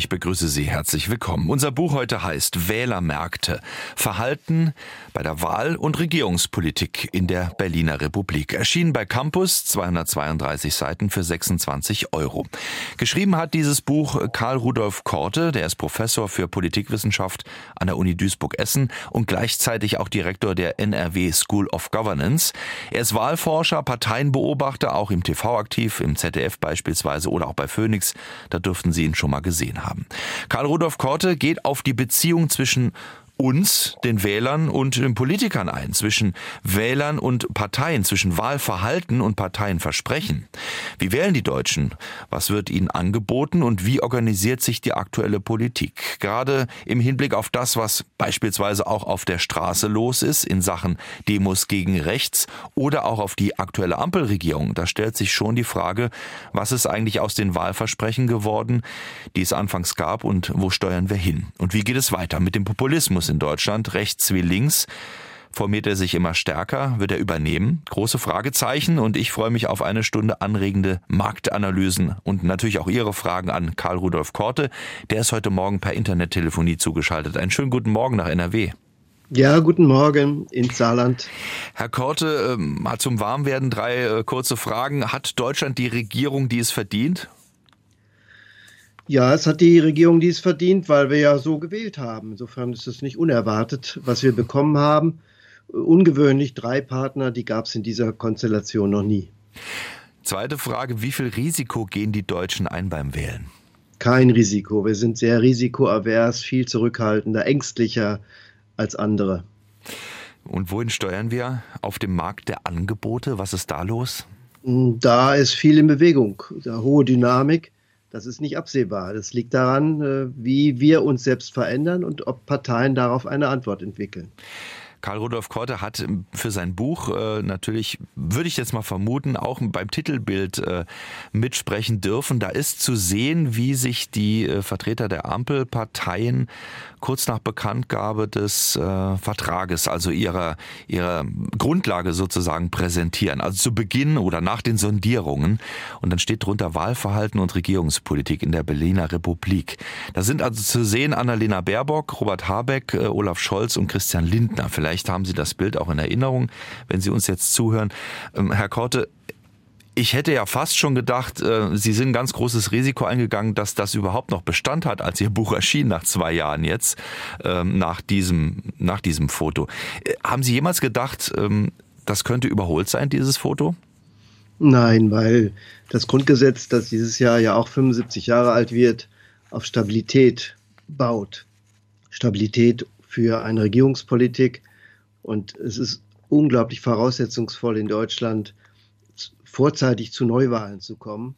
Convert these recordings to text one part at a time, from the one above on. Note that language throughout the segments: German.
Ich begrüße Sie herzlich willkommen. Unser Buch heute heißt Wählermärkte. Verhalten bei der Wahl- und Regierungspolitik in der Berliner Republik. Erschienen bei Campus, 232 Seiten für 26 Euro. Geschrieben hat dieses Buch Karl Rudolf Korte, der ist Professor für Politikwissenschaft an der Uni Duisburg-Essen und gleichzeitig auch Direktor der NRW School of Governance. Er ist Wahlforscher, Parteienbeobachter, auch im TV aktiv, im ZDF beispielsweise oder auch bei Phoenix. Da dürften Sie ihn schon mal gesehen haben haben. Karl Rudolf Korte geht auf die Beziehung zwischen uns, den Wählern und den Politikern ein, zwischen Wählern und Parteien, zwischen Wahlverhalten und Parteienversprechen. Wie wählen die Deutschen? Was wird ihnen angeboten und wie organisiert sich die aktuelle Politik? Gerade im Hinblick auf das, was beispielsweise auch auf der Straße los ist in Sachen Demos gegen rechts oder auch auf die aktuelle Ampelregierung, da stellt sich schon die Frage, was ist eigentlich aus den Wahlversprechen geworden, die es anfangs gab und wo steuern wir hin? Und wie geht es weiter mit dem Populismus in Deutschland, rechts wie links. Formiert er sich immer stärker? Wird er übernehmen? Große Fragezeichen und ich freue mich auf eine Stunde anregende Marktanalysen und natürlich auch Ihre Fragen an Karl Rudolf Korte. Der ist heute Morgen per Internettelefonie zugeschaltet. Einen schönen guten Morgen nach NRW. Ja, guten Morgen ins Saarland. Herr Korte, ähm, zum Warmwerden drei äh, kurze Fragen. Hat Deutschland die Regierung, die es verdient? Ja, es hat die Regierung dies verdient, weil wir ja so gewählt haben. Insofern ist es nicht unerwartet, was wir bekommen haben. Ungewöhnlich drei Partner, die gab es in dieser Konstellation noch nie. Zweite Frage, wie viel Risiko gehen die Deutschen ein beim Wählen? Kein Risiko. Wir sind sehr risikoavers, viel zurückhaltender, ängstlicher als andere. Und wohin steuern wir? Auf dem Markt der Angebote? Was ist da los? Da ist viel in Bewegung, da hohe Dynamik. Das ist nicht absehbar. Das liegt daran, äh, wie wir uns selbst verändern und ob Parteien darauf eine Antwort entwickeln. Karl Rudolf Korte hat für sein Buch äh, natürlich, würde ich jetzt mal vermuten, auch beim Titelbild äh, mitsprechen dürfen. Da ist zu sehen, wie sich die äh, Vertreter der Ampelparteien kurz nach Bekanntgabe des äh, Vertrages, also ihrer, ihrer Grundlage sozusagen präsentieren. Also zu Beginn oder nach den Sondierungen. Und dann steht drunter Wahlverhalten und Regierungspolitik in der Berliner Republik. Da sind also zu sehen Annalena Baerbock, Robert Habeck, äh, Olaf Scholz und Christian Lindner. Vielleicht Vielleicht haben Sie das Bild auch in Erinnerung, wenn Sie uns jetzt zuhören. Ähm, Herr Korte, ich hätte ja fast schon gedacht, äh, Sie sind ein ganz großes Risiko eingegangen, dass das überhaupt noch Bestand hat, als Ihr Buch erschien nach zwei Jahren jetzt, ähm, nach diesem, nach diesem Foto. Äh, haben Sie jemals gedacht, ähm, das könnte überholt sein, dieses Foto? Nein, weil das Grundgesetz, das dieses Jahr ja auch 75 Jahre alt wird, auf Stabilität baut. Stabilität für eine Regierungspolitik, und es ist unglaublich voraussetzungsvoll in Deutschland, vorzeitig zu Neuwahlen zu kommen.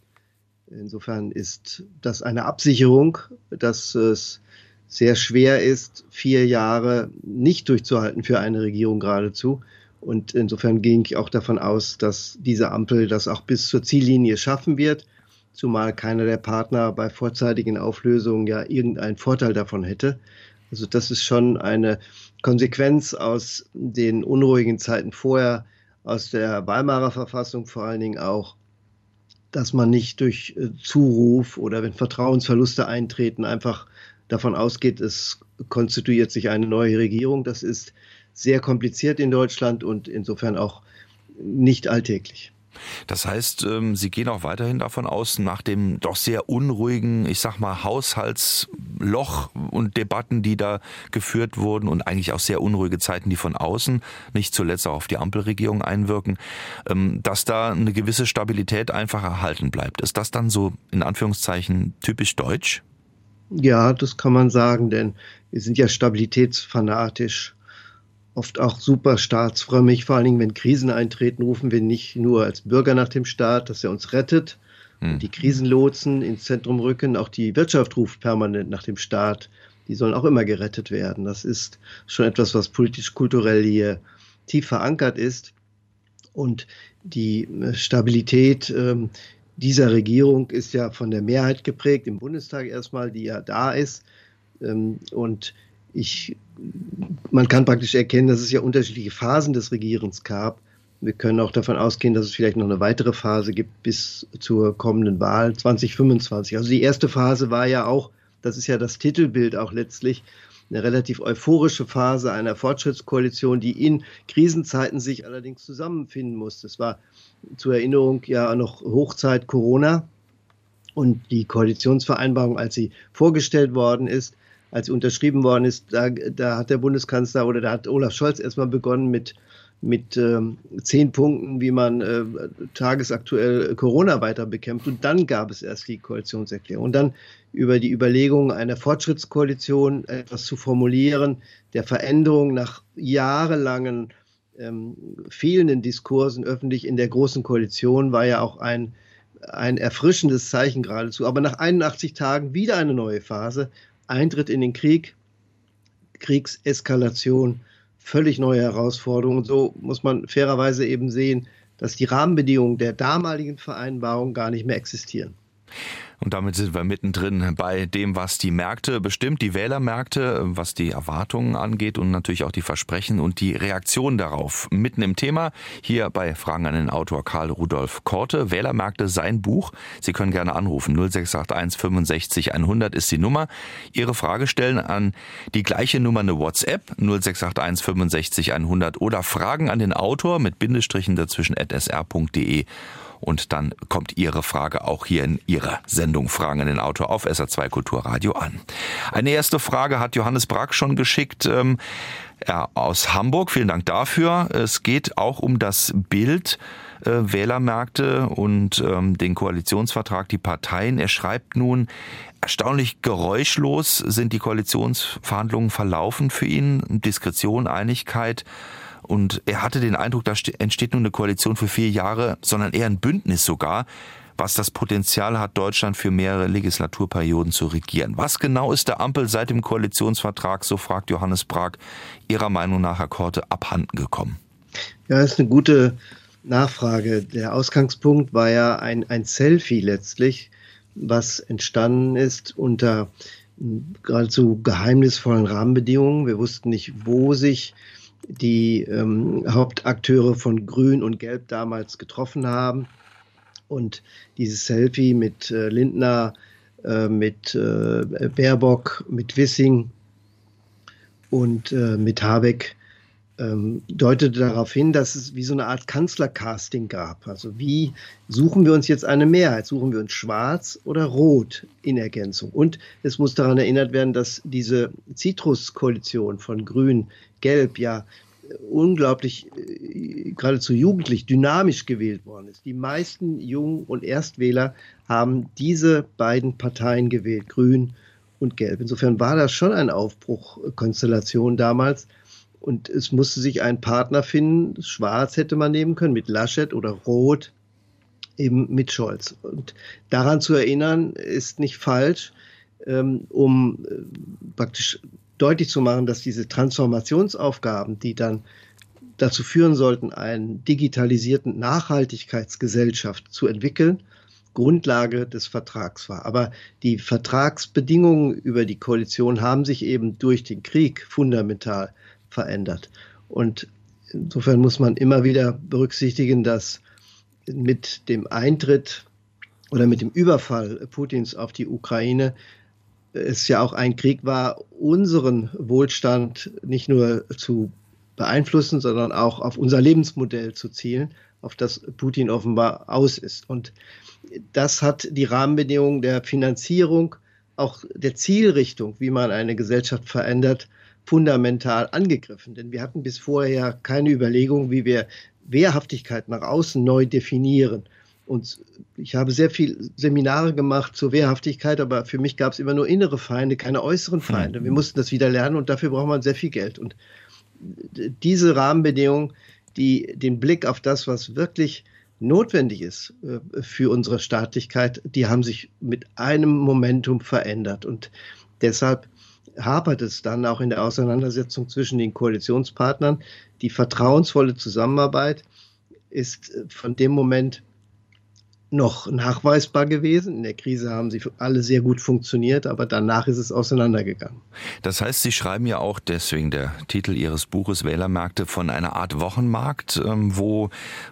Insofern ist das eine Absicherung, dass es sehr schwer ist, vier Jahre nicht durchzuhalten für eine Regierung geradezu. Und insofern ging ich auch davon aus, dass diese Ampel das auch bis zur Ziellinie schaffen wird, zumal keiner der Partner bei vorzeitigen Auflösungen ja irgendeinen Vorteil davon hätte. Also das ist schon eine Konsequenz aus den unruhigen Zeiten vorher, aus der Weimarer Verfassung vor allen Dingen auch, dass man nicht durch äh, Zuruf oder wenn Vertrauensverluste eintreten, einfach davon ausgeht, es konstituiert sich eine neue Regierung. Das ist sehr kompliziert in Deutschland und insofern auch nicht alltäglich. Das heißt, ähm, Sie gehen auch weiterhin davon aus, nach dem doch sehr unruhigen, ich sag mal, Haushaltsloch und Debatten, die da geführt wurden und eigentlich auch sehr unruhige Zeiten, die von außen, nicht zuletzt auch auf die Ampelregierung einwirken, ähm, dass da eine gewisse Stabilität einfach erhalten bleibt. Ist das dann so in Anführungszeichen typisch deutsch? Ja, das kann man sagen, denn wir sind ja stabilitätsfanatisch oft auch super staatsfrömmig. Vor allen Dingen, wenn Krisen eintreten, rufen wir nicht nur als Bürger nach dem Staat, dass er uns rettet, hm. die Krisenlotsen ins Zentrum rücken. Auch die Wirtschaft ruft permanent nach dem Staat. Die sollen auch immer gerettet werden. Das ist schon etwas, was politisch-kulturell hier tief verankert ist. Und die äh, Stabilität ähm, dieser Regierung ist ja von der Mehrheit geprägt, im Bundestag erstmal, die ja da ist. Ähm, und ich, man kann praktisch erkennen, dass es ja unterschiedliche Phasen des Regierens gab. Wir können auch davon ausgehen, dass es vielleicht noch eine weitere Phase gibt bis zur kommenden Wahl 2025. Also die erste Phase war ja auch, das ist ja das Titelbild auch letztlich, eine relativ euphorische Phase einer Fortschrittskoalition, die in Krisenzeiten sich allerdings zusammenfinden muss. Das war zur Erinnerung ja noch Hochzeit Corona und die Koalitionsvereinbarung, als sie vorgestellt worden ist, als unterschrieben worden ist, da, da hat der Bundeskanzler oder da hat Olaf Scholz erstmal begonnen mit mit ähm, zehn Punkten, wie man äh, tagesaktuell Corona weiter bekämpft. Und dann gab es erst die Koalitionserklärung. Und dann über die Überlegung einer Fortschrittskoalition etwas zu formulieren, der Veränderung nach jahrelangen ähm, fehlenden Diskursen öffentlich in der Großen Koalition war ja auch ein, ein erfrischendes Zeichen geradezu. Aber nach 81 Tagen wieder eine neue Phase, Eintritt in den Krieg, Kriegseskalation völlig neue Herausforderungen. So muss man fairerweise eben sehen, dass die Rahmenbedingungen der damaligen Vereinbarung gar nicht mehr existieren. Und damit sind wir mittendrin bei dem, was die Märkte bestimmt, die Wählermärkte, was die Erwartungen angeht und natürlich auch die Versprechen und die Reaktion darauf. Mitten im Thema hier bei Fragen an den Autor Karl Rudolf Korte. Wählermärkte, sein Buch. Sie können gerne anrufen. 0681 65 100 ist die Nummer. Ihre Frage stellen an die gleiche Nummer eine WhatsApp 0681 65 100 oder Fragen an den Autor mit Bindestrichen dazwischen at sr.de und dann kommt Ihre Frage auch hier in Ihrer Sendung Fragen an den Autor auf SR2 Kulturradio an. Eine erste Frage hat Johannes Brack schon geschickt. Ähm, ja, aus Hamburg. Vielen Dank dafür. Es geht auch um das Bild äh, Wählermärkte und ähm, den Koalitionsvertrag, die Parteien. Er schreibt nun, erstaunlich geräuschlos sind die Koalitionsverhandlungen verlaufen für ihn. Diskretion, Einigkeit. Und er hatte den Eindruck, da entsteht nun eine Koalition für vier Jahre, sondern eher ein Bündnis sogar, was das Potenzial hat, Deutschland für mehrere Legislaturperioden zu regieren. Was genau ist der Ampel seit dem Koalitionsvertrag, so fragt Johannes Prag, Ihrer Meinung nach, Herr Korte, abhanden gekommen? Ja, das ist eine gute Nachfrage. Der Ausgangspunkt war ja ein, ein Selfie letztlich, was entstanden ist unter geradezu geheimnisvollen Rahmenbedingungen. Wir wussten nicht, wo sich die ähm, Hauptakteure von Grün und Gelb damals getroffen haben. Und dieses Selfie mit äh, Lindner, äh, mit äh, Baerbock, mit Wissing und äh, mit Habeck ähm, deutete darauf hin, dass es wie so eine Art Kanzlercasting gab. Also wie suchen wir uns jetzt eine Mehrheit? Suchen wir uns schwarz oder rot in Ergänzung? Und es muss daran erinnert werden, dass diese Citrus-Koalition von Grün, Gelb ja unglaublich, äh, geradezu jugendlich, dynamisch gewählt worden ist. Die meisten Jung- und Erstwähler haben diese beiden Parteien gewählt, Grün und Gelb. Insofern war das schon eine Aufbruchkonstellation damals. Und es musste sich ein Partner finden. Schwarz hätte man nehmen können mit Laschet oder Rot eben mit Scholz. Und daran zu erinnern ist nicht falsch, ähm, um äh, praktisch deutlich zu machen, dass diese Transformationsaufgaben, die dann dazu führen sollten, eine digitalisierten Nachhaltigkeitsgesellschaft zu entwickeln, Grundlage des Vertrags war. Aber die Vertragsbedingungen über die Koalition haben sich eben durch den Krieg fundamental verändert. Und insofern muss man immer wieder berücksichtigen, dass mit dem Eintritt oder mit dem Überfall Putins auf die Ukraine es ja auch ein Krieg war, unseren Wohlstand nicht nur zu beeinflussen, sondern auch auf unser Lebensmodell zu zielen, auf das Putin offenbar aus ist. Und das hat die Rahmenbedingungen der Finanzierung, auch der Zielrichtung, wie man eine Gesellschaft verändert, fundamental angegriffen. Denn wir hatten bis vorher keine Überlegung, wie wir Wehrhaftigkeit nach außen neu definieren. Und ich habe sehr viel Seminare gemacht zur Wehrhaftigkeit, aber für mich gab es immer nur innere Feinde, keine äußeren Feinde. Wir mussten das wieder lernen und dafür braucht man sehr viel Geld. Und diese Rahmenbedingungen, die den Blick auf das, was wirklich notwendig ist äh, für unsere Staatlichkeit, die haben sich mit einem Momentum verändert. Und deshalb hapert es dann auch in der Auseinandersetzung zwischen den Koalitionspartnern. Die vertrauensvolle Zusammenarbeit ist von dem Moment noch nachweisbar gewesen. In der Krise haben sie alle sehr gut funktioniert, aber danach ist es auseinandergegangen. Das heißt, Sie schreiben ja auch, deswegen der Titel Ihres Buches Wählermärkte, von einer Art Wochenmarkt, ähm, wo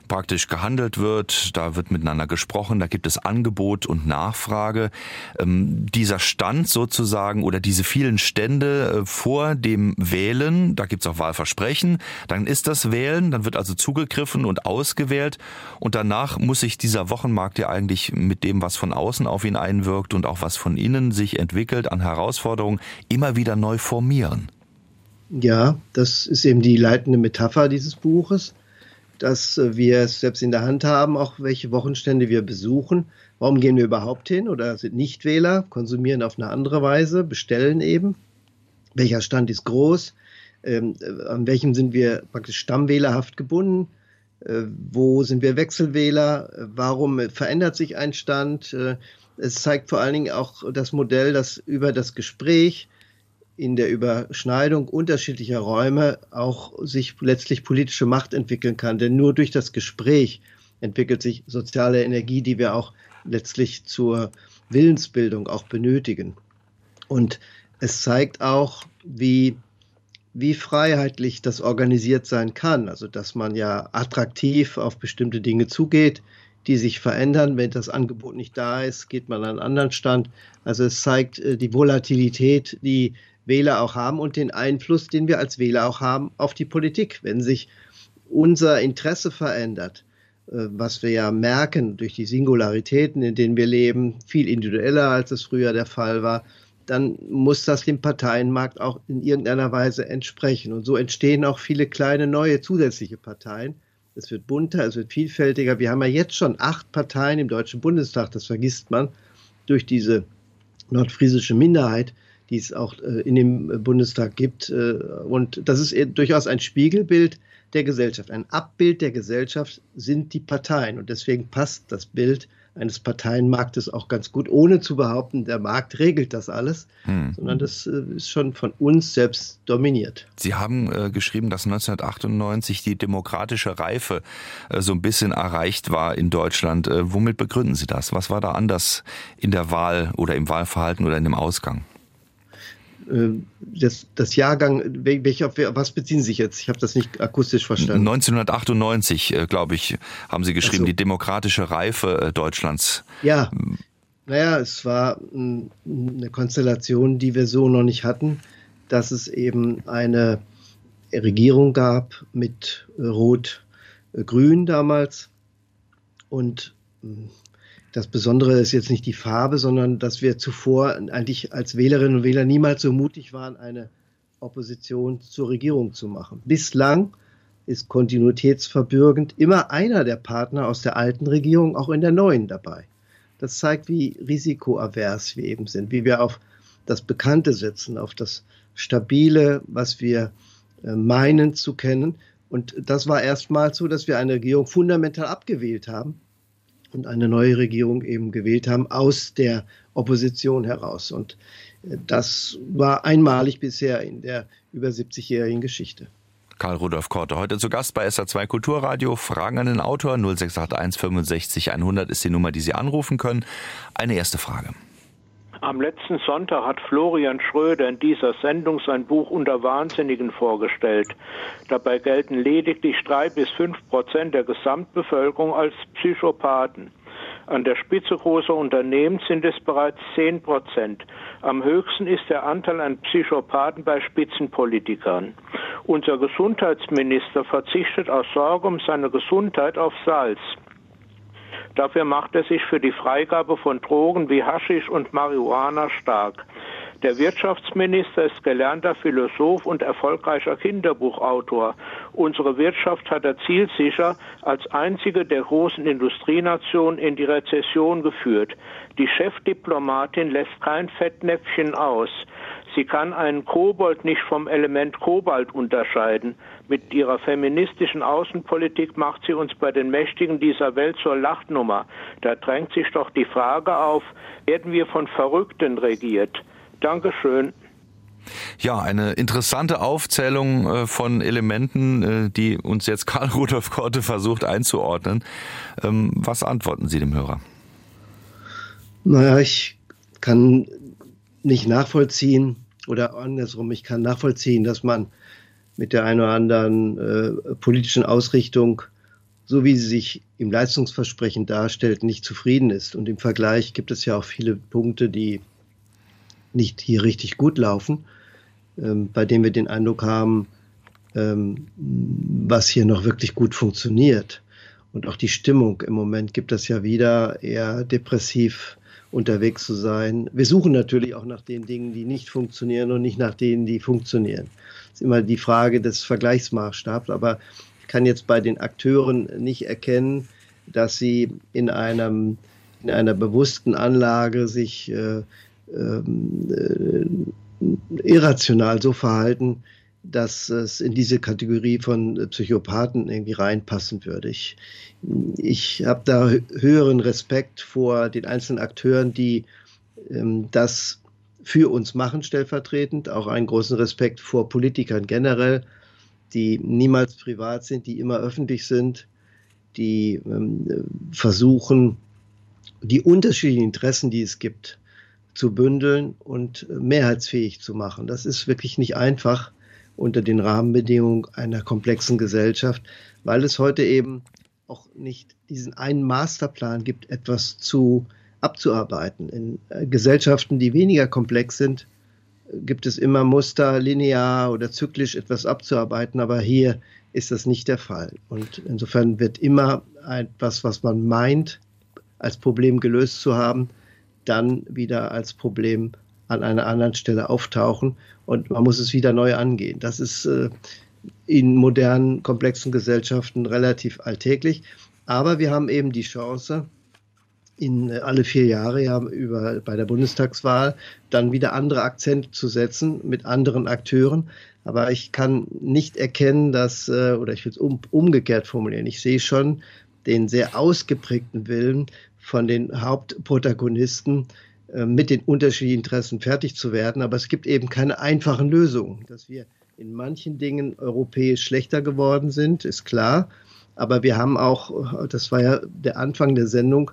praktisch gehandelt wird, da wird miteinander gesprochen, da gibt es Angebot und Nachfrage. Ähm, dieser Stand sozusagen oder diese vielen Stände äh, vor dem Wählen, da gibt es auch Wahlversprechen, dann ist das Wählen, dann wird also zugegriffen und ausgewählt und danach muss sich dieser Wochenmarkt Markt ja eigentlich mit dem, was von außen auf ihn einwirkt und auch was von innen sich entwickelt an Herausforderungen, immer wieder neu formieren. Ja, das ist eben die leitende Metapher dieses Buches, dass wir es selbst in der Hand haben, auch welche Wochenstände wir besuchen. Warum gehen wir überhaupt hin oder sind Nichtwähler, konsumieren auf eine andere Weise, bestellen eben? Welcher Stand ist groß? Ähm, an welchem sind wir praktisch stammwählerhaft gebunden? Äh, wo sind wir Wechselwähler? Warum verändert sich ein Stand? Äh, es zeigt vor allen Dingen auch das Modell, dass über das Gespräch in der Überschneidung unterschiedlicher Räume auch sich letztlich politische Macht entwickeln kann. Denn nur durch das Gespräch entwickelt sich soziale Energie, die wir auch letztlich zur Willensbildung auch benötigen. Und es zeigt auch, wie wie freiheitlich das organisiert sein kann. Also dass man ja attraktiv auf bestimmte Dinge zugeht, die sich verändern. Wenn das Angebot nicht da ist, geht man an einen anderen Stand. Also es zeigt äh, die Volatilität, die Wähler auch haben und den Einfluss, den wir als Wähler auch haben auf die Politik. Wenn sich unser Interesse verändert, äh, was wir ja merken durch die Singularitäten, in denen wir leben, viel individueller als es früher der Fall war, dann muss das dem Parteienmarkt auch in irgendeiner Weise entsprechen. Und so entstehen auch viele kleine neue zusätzliche Parteien. Es wird bunter, es wird vielfältiger. Wir haben ja jetzt schon acht Parteien im Deutschen Bundestag, das vergisst man, durch diese nordfriesische Minderheit, die es auch äh, in dem Bundestag gibt. Äh, und das ist durchaus ein Spiegelbild der Gesellschaft. Ein Abbild der Gesellschaft sind die Parteien. Und deswegen passt das Bild eines Parteienmarktes auch ganz gut, ohne zu behaupten, der Markt regelt das alles, hm. sondern das äh, ist schon von uns selbst dominiert. Sie haben äh, geschrieben, dass 1998 die demokratische Reife äh, so ein bisschen erreicht war in Deutschland. Äh, womit begründen Sie das? Was war da anders in der Wahl oder im Wahlverhalten oder in dem Ausgang? Äh, das, das Jahrgang, welche, auf was beziehen Sie sich jetzt? Ich habe das nicht akustisch verstanden. 1998, äh, glaube ich, haben Sie geschrieben, so. die demokratische Reife äh, Deutschlands. Ja, naja, es war eine Konstellation, die wir so noch nicht hatten, dass es eben eine Regierung gab mit Rot-Grün damals und das Besondere ist jetzt nicht die Farbe, sondern dass wir zuvor eigentlich als Wählerinnen und Wähler niemals so mutig waren, eine Opposition zur Regierung zu machen. Bislang ist kontinuitätsverbürgend immer einer der Partner aus der alten Regierung auch in der neuen dabei. Das zeigt, wie risikoavers wir eben sind, wie wir auf das Bekannte setzen, auf das Stabile, was wir äh, meinen zu kennen. Und das war erstmals so, dass wir eine Regierung fundamental abgewählt haben, und eine neue Regierung eben gewählt haben aus der Opposition heraus. Und äh, das war einmalig bisher in der über 70-jährigen Geschichte. Karl Rudolf Korte, heute zu Gast bei SA2 Kulturradio. Fragen an den Autor 0681 65 100 ist die Nummer, die Sie anrufen können. Eine erste Frage. Am letzten Sonntag hat Florian Schröder in dieser Sendung sein Buch Unter Wahnsinnigen vorgestellt. Dabei gelten lediglich drei bis fünf Prozent der Gesamtbevölkerung als Psychopathen. An der Spitze großer Unternehmen sind es bereits zehn Prozent. Am höchsten ist der Anteil an Psychopathen bei Spitzenpolitikern. Unser Gesundheitsminister verzichtet aus Sorge um seine Gesundheit auf Salz. Dafür macht er sich für die Freigabe von Drogen wie Haschisch und Marihuana stark. Der Wirtschaftsminister ist gelernter Philosoph und erfolgreicher Kinderbuchautor. Unsere Wirtschaft hat er zielsicher als einzige der großen Industrienationen in die Rezession geführt. Die Chefdiplomatin lässt kein Fettnäpfchen aus. Sie kann einen Kobold nicht vom Element Kobalt unterscheiden. Mit ihrer feministischen Außenpolitik macht sie uns bei den Mächtigen dieser Welt zur Lachnummer. Da drängt sich doch die Frage auf, werden wir von Verrückten regiert? Dankeschön. Ja, eine interessante Aufzählung äh, von Elementen, äh, die uns jetzt Karl Rudolf Korte versucht einzuordnen. Ähm, was antworten Sie dem Hörer? Naja, ich kann nicht nachvollziehen oder andersrum, ich kann nachvollziehen, dass man mit der einen oder anderen äh, politischen Ausrichtung, so wie sie sich im Leistungsversprechen darstellt, nicht zufrieden ist. Und im Vergleich gibt es ja auch viele Punkte, die nicht hier richtig gut laufen, ähm, bei denen wir den Eindruck haben, ähm, was hier noch wirklich gut funktioniert. Und auch die Stimmung im Moment gibt es ja wieder eher depressiv unterwegs zu sein. Wir suchen natürlich auch nach den Dingen, die nicht funktionieren und nicht nach denen, die funktionieren. Das ist immer die Frage des Vergleichsmaßstabs, aber ich kann jetzt bei den Akteuren nicht erkennen, dass sie in einem in einer bewussten Anlage sich äh, äh, irrational so verhalten, dass es in diese Kategorie von Psychopathen irgendwie reinpassen würde. Ich, ich habe da höheren Respekt vor den einzelnen Akteuren, die ähm, das für uns machen, stellvertretend. Auch einen großen Respekt vor Politikern generell, die niemals privat sind, die immer öffentlich sind, die ähm, versuchen, die unterschiedlichen Interessen, die es gibt, zu bündeln und mehrheitsfähig zu machen. Das ist wirklich nicht einfach unter den Rahmenbedingungen einer komplexen Gesellschaft, weil es heute eben auch nicht diesen einen Masterplan gibt, etwas zu abzuarbeiten. In äh, Gesellschaften, die weniger komplex sind, gibt es immer Muster, linear oder zyklisch etwas abzuarbeiten, aber hier ist das nicht der Fall. Und insofern wird immer etwas, was man meint, als Problem gelöst zu haben, dann wieder als Problem an einer anderen Stelle auftauchen und man muss es wieder neu angehen. Das ist äh, in modernen, komplexen Gesellschaften relativ alltäglich. Aber wir haben eben die Chance, in äh, alle vier Jahre ja über, bei der Bundestagswahl dann wieder andere Akzente zu setzen mit anderen Akteuren. Aber ich kann nicht erkennen, dass, äh, oder ich will es um, umgekehrt formulieren, ich sehe schon den sehr ausgeprägten Willen von den Hauptprotagonisten, äh, mit den unterschiedlichen Interessen fertig zu werden. Aber es gibt eben keine einfachen Lösungen. Dass wir in manchen Dingen europäisch schlechter geworden sind, ist klar. Aber wir haben auch, das war ja der Anfang der Sendung,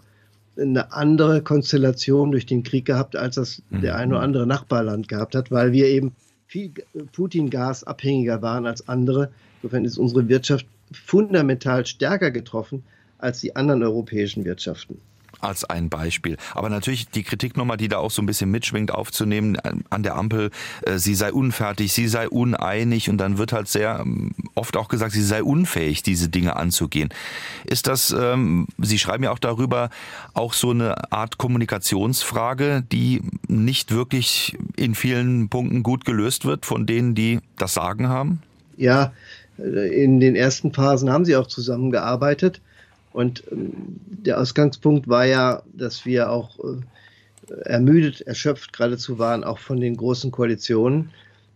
eine andere Konstellation durch den Krieg gehabt, als das der ein oder mhm. andere Nachbarland gehabt hat, weil wir eben viel Putin-Gas abhängiger waren als andere. Insofern ist unsere Wirtschaft fundamental stärker getroffen als die anderen europäischen Wirtschaften als ein Beispiel. Aber natürlich die Kritik nochmal, die da auch so ein bisschen mitschwingt, aufzunehmen äh, an der Ampel, äh, sie sei unfertig, sie sei uneinig und dann wird halt sehr ähm, oft auch gesagt, sie sei unfähig, diese Dinge anzugehen. Ist das, ähm, Sie schreiben ja auch darüber, auch so eine Art Kommunikationsfrage, die nicht wirklich in vielen Punkten gut gelöst wird von denen, die das Sagen haben? Ja, äh, in den ersten Phasen haben sie auch zusammengearbeitet. Und ähm, der Ausgangspunkt war ja, dass wir auch äh, ermüdet, erschöpft geradezu waren, auch von den großen Koalitionen,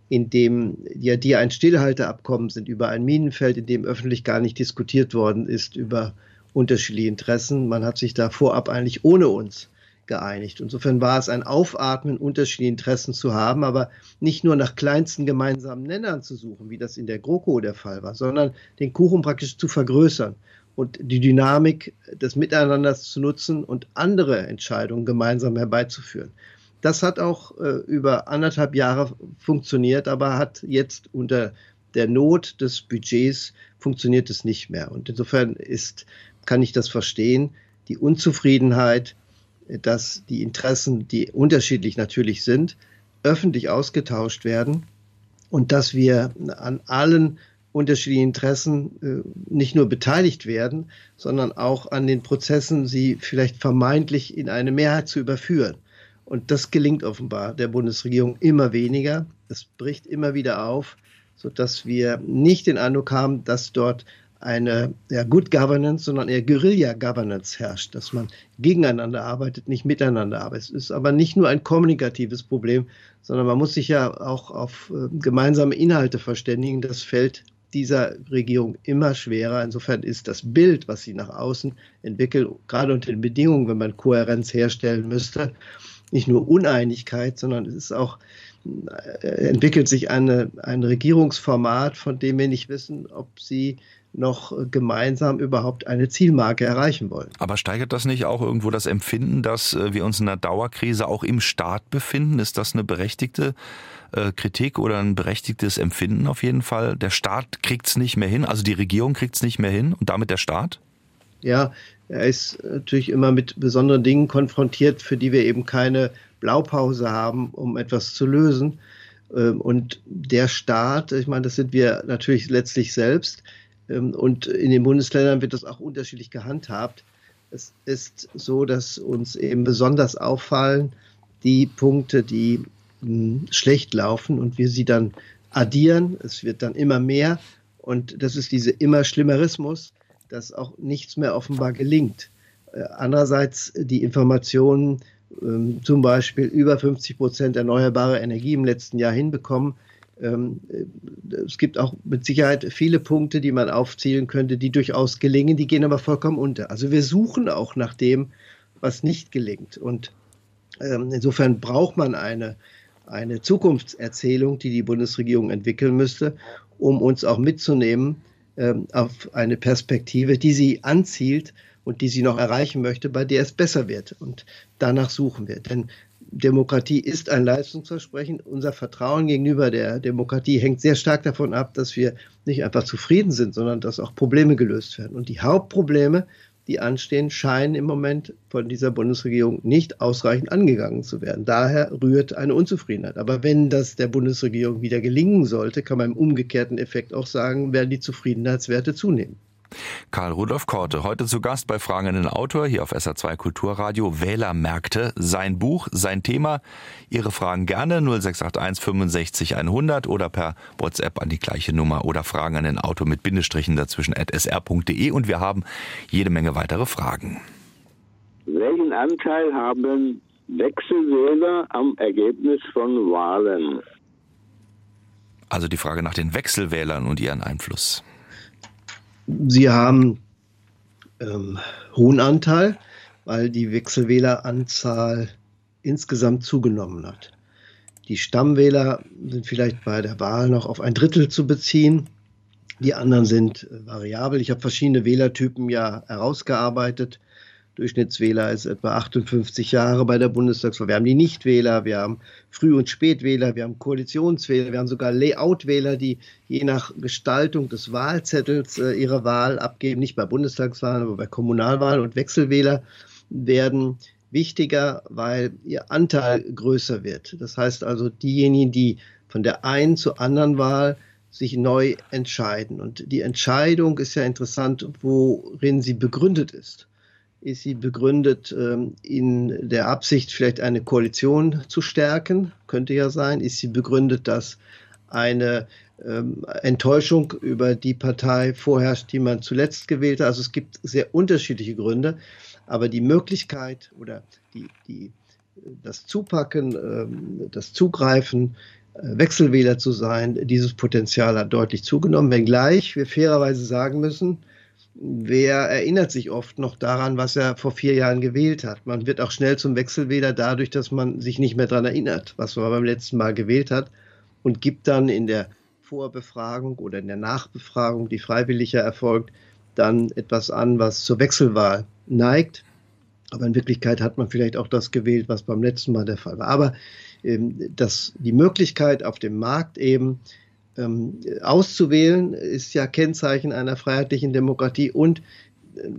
in dem ja die ein Stillhalteabkommen sind über ein Minenfeld, in dem öffentlich gar nicht diskutiert worden ist über unterschiedliche Interessen. Man hat sich da vorab eigentlich ohne uns geeinigt. Insofern war es ein Aufatmen, unterschiedliche Interessen zu haben, aber nicht nur nach kleinsten gemeinsamen Nennern zu suchen, wie das in der GroKo der Fall war, sondern den Kuchen praktisch zu vergrößern und die Dynamik des Miteinanders zu nutzen und andere Entscheidungen gemeinsam herbeizuführen. Das hat auch äh, über anderthalb Jahre funktioniert, aber hat jetzt unter der Not des Budgets funktioniert es nicht mehr. Und insofern ist, kann ich das verstehen, die Unzufriedenheit, dass die Interessen, die unterschiedlich natürlich sind, öffentlich ausgetauscht werden und dass wir an allen unterschiedlichen Interessen äh, nicht nur beteiligt werden, sondern auch an den Prozessen, sie vielleicht vermeintlich in eine Mehrheit zu überführen. Und das gelingt offenbar der Bundesregierung immer weniger. Es bricht immer wieder auf, sodass wir nicht den Eindruck haben, dass dort eine ja, Good Governance, sondern eher Guerilla Governance herrscht, dass man gegeneinander arbeitet, nicht miteinander arbeitet. Es ist aber nicht nur ein kommunikatives Problem, sondern man muss sich ja auch auf äh, gemeinsame Inhalte verständigen. Das fällt dieser Regierung immer schwerer. Insofern ist das Bild, was sie nach außen entwickelt, gerade unter den Bedingungen, wenn man Kohärenz herstellen müsste, nicht nur Uneinigkeit, sondern es ist auch entwickelt sich eine, ein Regierungsformat, von dem wir nicht wissen, ob sie noch gemeinsam überhaupt eine Zielmarke erreichen wollen. Aber steigert das nicht auch irgendwo das Empfinden, dass äh, wir uns in einer Dauerkrise auch im Staat befinden? Ist das eine berechtigte äh, Kritik oder ein berechtigtes Empfinden auf jeden Fall? Der Staat kriegt es nicht mehr hin, also die Regierung kriegt es nicht mehr hin und damit der Staat? Ja, er ist natürlich immer mit besonderen Dingen konfrontiert, für die wir eben keine Blaupause haben, um etwas zu lösen. Ähm, und der Staat, ich meine, das sind wir natürlich letztlich selbst, und in den Bundesländern wird das auch unterschiedlich gehandhabt. Es ist so, dass uns eben besonders auffallen die Punkte, die hm, schlecht laufen und wir sie dann addieren. Es wird dann immer mehr und das ist dieser immer Schlimmerismus, dass auch nichts mehr offenbar gelingt. Äh, andererseits die Informationen, ähm, zum Beispiel über 50 Prozent erneuerbare Energie im letzten Jahr hinbekommen, ähm, es gibt auch mit Sicherheit viele Punkte, die man aufzählen könnte, die durchaus gelingen, die gehen aber vollkommen unter. Also wir suchen auch nach dem, was nicht gelingt. Und ähm, insofern braucht man eine, eine Zukunftserzählung, die die Bundesregierung entwickeln müsste, um uns auch mitzunehmen ähm, auf eine Perspektive, die sie anzielt und die sie noch erreichen möchte, bei der es besser wird. Und danach suchen wir. Denn Demokratie ist ein Leistungsversprechen. Unser Vertrauen gegenüber der Demokratie hängt sehr stark davon ab, dass wir nicht einfach zufrieden sind, sondern dass auch Probleme gelöst werden. Und die Hauptprobleme, die anstehen, scheinen im Moment von dieser Bundesregierung nicht ausreichend angegangen zu werden. Daher rührt eine Unzufriedenheit. Aber wenn das der Bundesregierung wieder gelingen sollte, kann man im umgekehrten Effekt auch sagen, werden die Zufriedenheitswerte zunehmen. Karl Rudolf Korte, heute zu Gast bei Fragen an den Autor hier auf SR2 Kulturradio. Wählermärkte, sein Buch, sein Thema. Ihre Fragen gerne 0681 65 100 oder per WhatsApp an die gleiche Nummer oder Fragen an den Autor mit Bindestrichen dazwischen at sr.de und wir haben jede Menge weitere Fragen. Welchen Anteil haben Wechselwähler am Ergebnis von Wahlen? Also die Frage nach den Wechselwählern und ihren Einfluss. Sie haben ähm, hohen Anteil, weil die Wechselwähleranzahl insgesamt zugenommen hat. Die Stammwähler sind vielleicht bei der Wahl noch auf ein Drittel zu beziehen. Die anderen sind äh, variabel. Ich habe verschiedene Wählertypen ja herausgearbeitet. Durchschnittswähler ist etwa 58 Jahre bei der Bundestagswahl. Wir haben die Nichtwähler, wir haben Früh- und Spätwähler, wir haben Koalitionswähler, wir haben sogar Layoutwähler, die je nach Gestaltung des Wahlzettels äh, ihre Wahl abgeben, nicht bei Bundestagswahlen, aber bei Kommunalwahlen und Wechselwähler werden wichtiger, weil ihr Anteil größer wird. Das heißt also, diejenigen, die von der einen zur anderen Wahl sich neu entscheiden. Und die Entscheidung ist ja interessant, worin sie begründet ist ist sie begründet ähm, in der Absicht, vielleicht eine Koalition zu stärken, könnte ja sein. Ist sie begründet, dass eine ähm, Enttäuschung über die Partei vorherrscht, die man zuletzt gewählt hat. Also es gibt sehr unterschiedliche Gründe, aber die Möglichkeit oder die, die, das Zupacken, ähm, das Zugreifen, äh, Wechselwähler zu sein, dieses Potenzial hat deutlich zugenommen, wenngleich wir fairerweise sagen müssen, wer erinnert sich oft noch daran, was er vor vier Jahren gewählt hat. Man wird auch schnell zum Wechselwähler dadurch, dass man sich nicht mehr daran erinnert, was man beim letzten Mal gewählt hat und gibt dann in der Vorbefragung oder in der Nachbefragung, die freiwilliger erfolgt, dann etwas an, was zur Wechselwahl neigt. Aber in Wirklichkeit hat man vielleicht auch das gewählt, was beim letzten Mal der Fall war. Aber ähm, dass die Möglichkeit auf dem Markt eben ähm, auszuwählen, ist ja Kennzeichen einer freiheitlichen Demokratie und äh,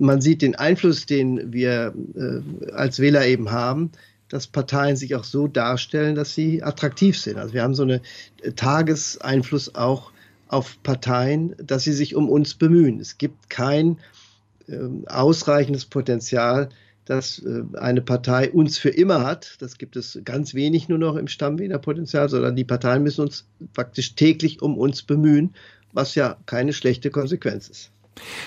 man sieht den Einfluss, den wir äh, als Wähler eben haben, dass Parteien sich auch so darstellen, dass sie attraktiv sind. Also wir haben so einen äh, Tageseinfluss auch auf Parteien, dass sie sich um uns bemühen. Es gibt kein äh, ausreichendes Potenzial, dass äh, eine Partei uns für immer hat. Das gibt es ganz wenig nur noch im Stammwählerpotenzial, sondern die Parteien müssen uns faktisch täglich um uns bemühen, was ja keine schlechte Konsequenz ist.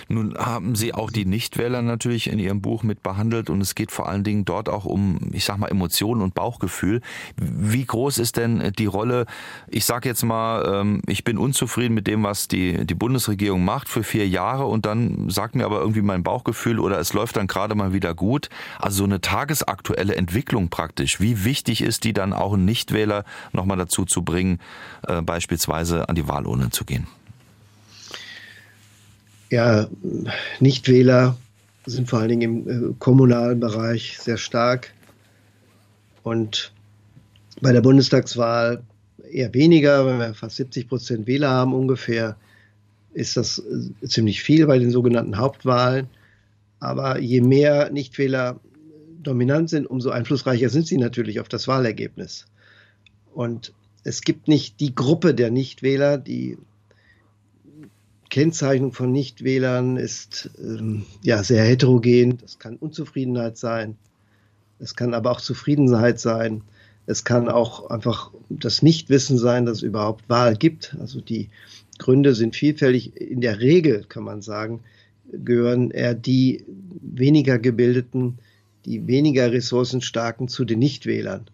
Nun haben Sie auch die Nichtwähler natürlich in Ihrem Buch mit behandelt und es geht vor allen Dingen dort auch um, ich sag mal, Emotionen und Bauchgefühl. Wie groß ist denn die Rolle, ich sag jetzt mal, ähm, ich bin unzufrieden mit dem, was die, die Bundesregierung macht für vier Jahre und dann sagt mir aber irgendwie mein Bauchgefühl oder es läuft dann gerade mal wieder gut. Also so eine tagesaktuelle Entwicklung praktisch. Wie wichtig ist die dann auch einen Nichtwähler nochmal dazu zu bringen, äh, beispielsweise an die Wahlurne zu gehen? Ja, Nichtwähler sind vor allen Dingen im äh, kommunalen Bereich sehr stark. Und bei der Bundestagswahl eher weniger, wenn wir fast 70 Prozent Wähler haben ungefähr, ist das äh, ziemlich viel bei den sogenannten Hauptwahlen. Aber je mehr Nichtwähler dominant sind, umso einflussreicher sind sie natürlich auf das Wahlergebnis. Und es gibt nicht die Gruppe der Nichtwähler, die Kennzeichnung von Nichtwählern ist ähm, ja sehr heterogen. Das kann Unzufriedenheit sein. Es kann aber auch Zufriedenheit sein. Es kann auch einfach das Nichtwissen sein, dass es überhaupt Wahl gibt. Also die Gründe sind vielfältig. In der Regel kann man sagen, gehören eher die weniger gebildeten, die weniger ressourcenstarken zu den Nichtwählern.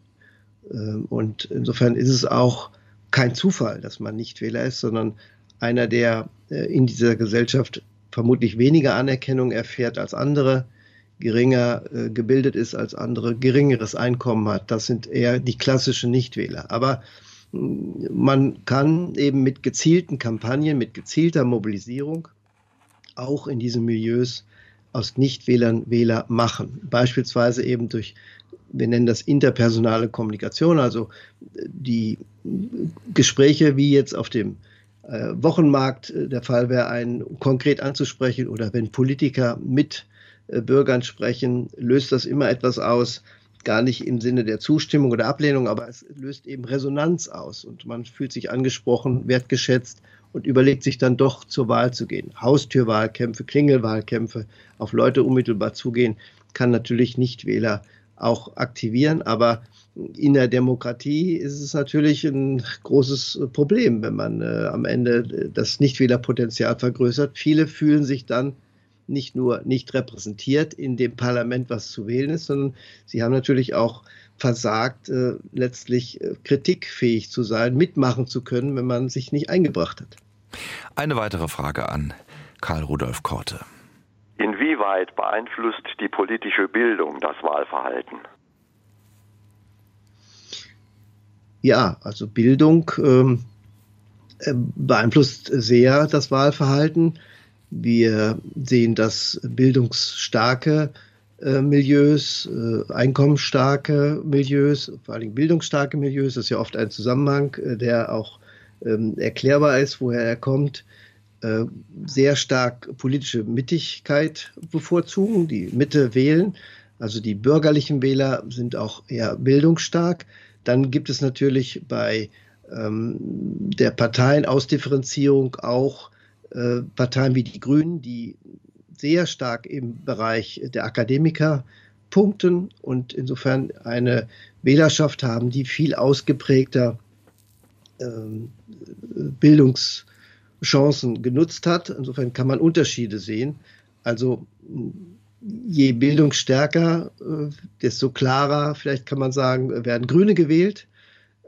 Ähm, und insofern ist es auch kein Zufall, dass man Nichtwähler ist, sondern einer, der äh, in dieser Gesellschaft vermutlich weniger Anerkennung erfährt als andere, geringer äh, gebildet ist als andere, geringeres Einkommen hat. Das sind eher die klassischen Nichtwähler. Aber mm, man kann eben mit gezielten Kampagnen, mit gezielter Mobilisierung auch in diesen Milieus aus Nichtwählern Wähler machen. Beispielsweise eben durch, wir nennen das interpersonale Kommunikation, also äh, die Gespräche wie jetzt auf dem äh, Wochenmarkt äh, der Fall wäre, einen konkret anzusprechen oder wenn Politiker mit äh, Bürgern sprechen, löst das immer etwas aus, gar nicht im Sinne der Zustimmung oder Ablehnung, aber es löst eben Resonanz aus und man fühlt sich angesprochen, wertgeschätzt und überlegt sich dann doch zur Wahl zu gehen. Haustürwahlkämpfe, Klingelwahlkämpfe, auf Leute unmittelbar zugehen, kann natürlich Nichtwähler auch aktivieren, aber in der Demokratie ist es natürlich ein großes Problem, wenn man äh, am Ende das Nichtwählerpotenzial vergrößert. Viele fühlen sich dann nicht nur nicht repräsentiert in dem Parlament, was zu wählen ist, sondern sie haben natürlich auch versagt, äh, letztlich äh, kritikfähig zu sein, mitmachen zu können, wenn man sich nicht eingebracht hat. Eine weitere Frage an Karl Rudolf Korte. Inwieweit beeinflusst die politische Bildung das Wahlverhalten? Ja, also Bildung ähm, äh, beeinflusst sehr das Wahlverhalten. Wir sehen, dass bildungsstarke äh, Milieus, äh, einkommensstarke Milieus, vor allem bildungsstarke Milieus, das ist ja oft ein Zusammenhang, äh, der auch ähm, erklärbar ist, woher er kommt, äh, sehr stark politische Mittigkeit bevorzugen, die Mitte wählen. Also die bürgerlichen Wähler sind auch eher bildungsstark. Dann gibt es natürlich bei ähm, der Parteienausdifferenzierung auch äh, Parteien wie die Grünen, die sehr stark im Bereich der Akademiker punkten und insofern eine Wählerschaft haben, die viel ausgeprägter ähm, Bildungschancen genutzt hat. Insofern kann man Unterschiede sehen. Also je bildungsstärker, äh, desto klarer, vielleicht kann man sagen, werden Grüne gewählt.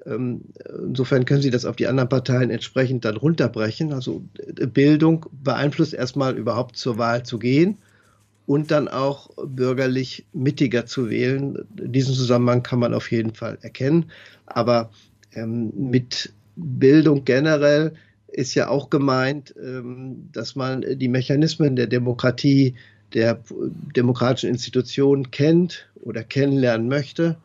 Ähm, insofern können Sie das auf die anderen Parteien entsprechend dann runterbrechen. Also äh, Bildung beeinflusst erstmal überhaupt zur Wahl zu gehen und dann auch bürgerlich mittiger zu wählen. Diesen Zusammenhang kann man auf jeden Fall erkennen. Aber ähm, mit Bildung generell ist ja auch gemeint, ähm, dass man die Mechanismen der Demokratie der demokratischen Institutionen kennt oder kennenlernen möchte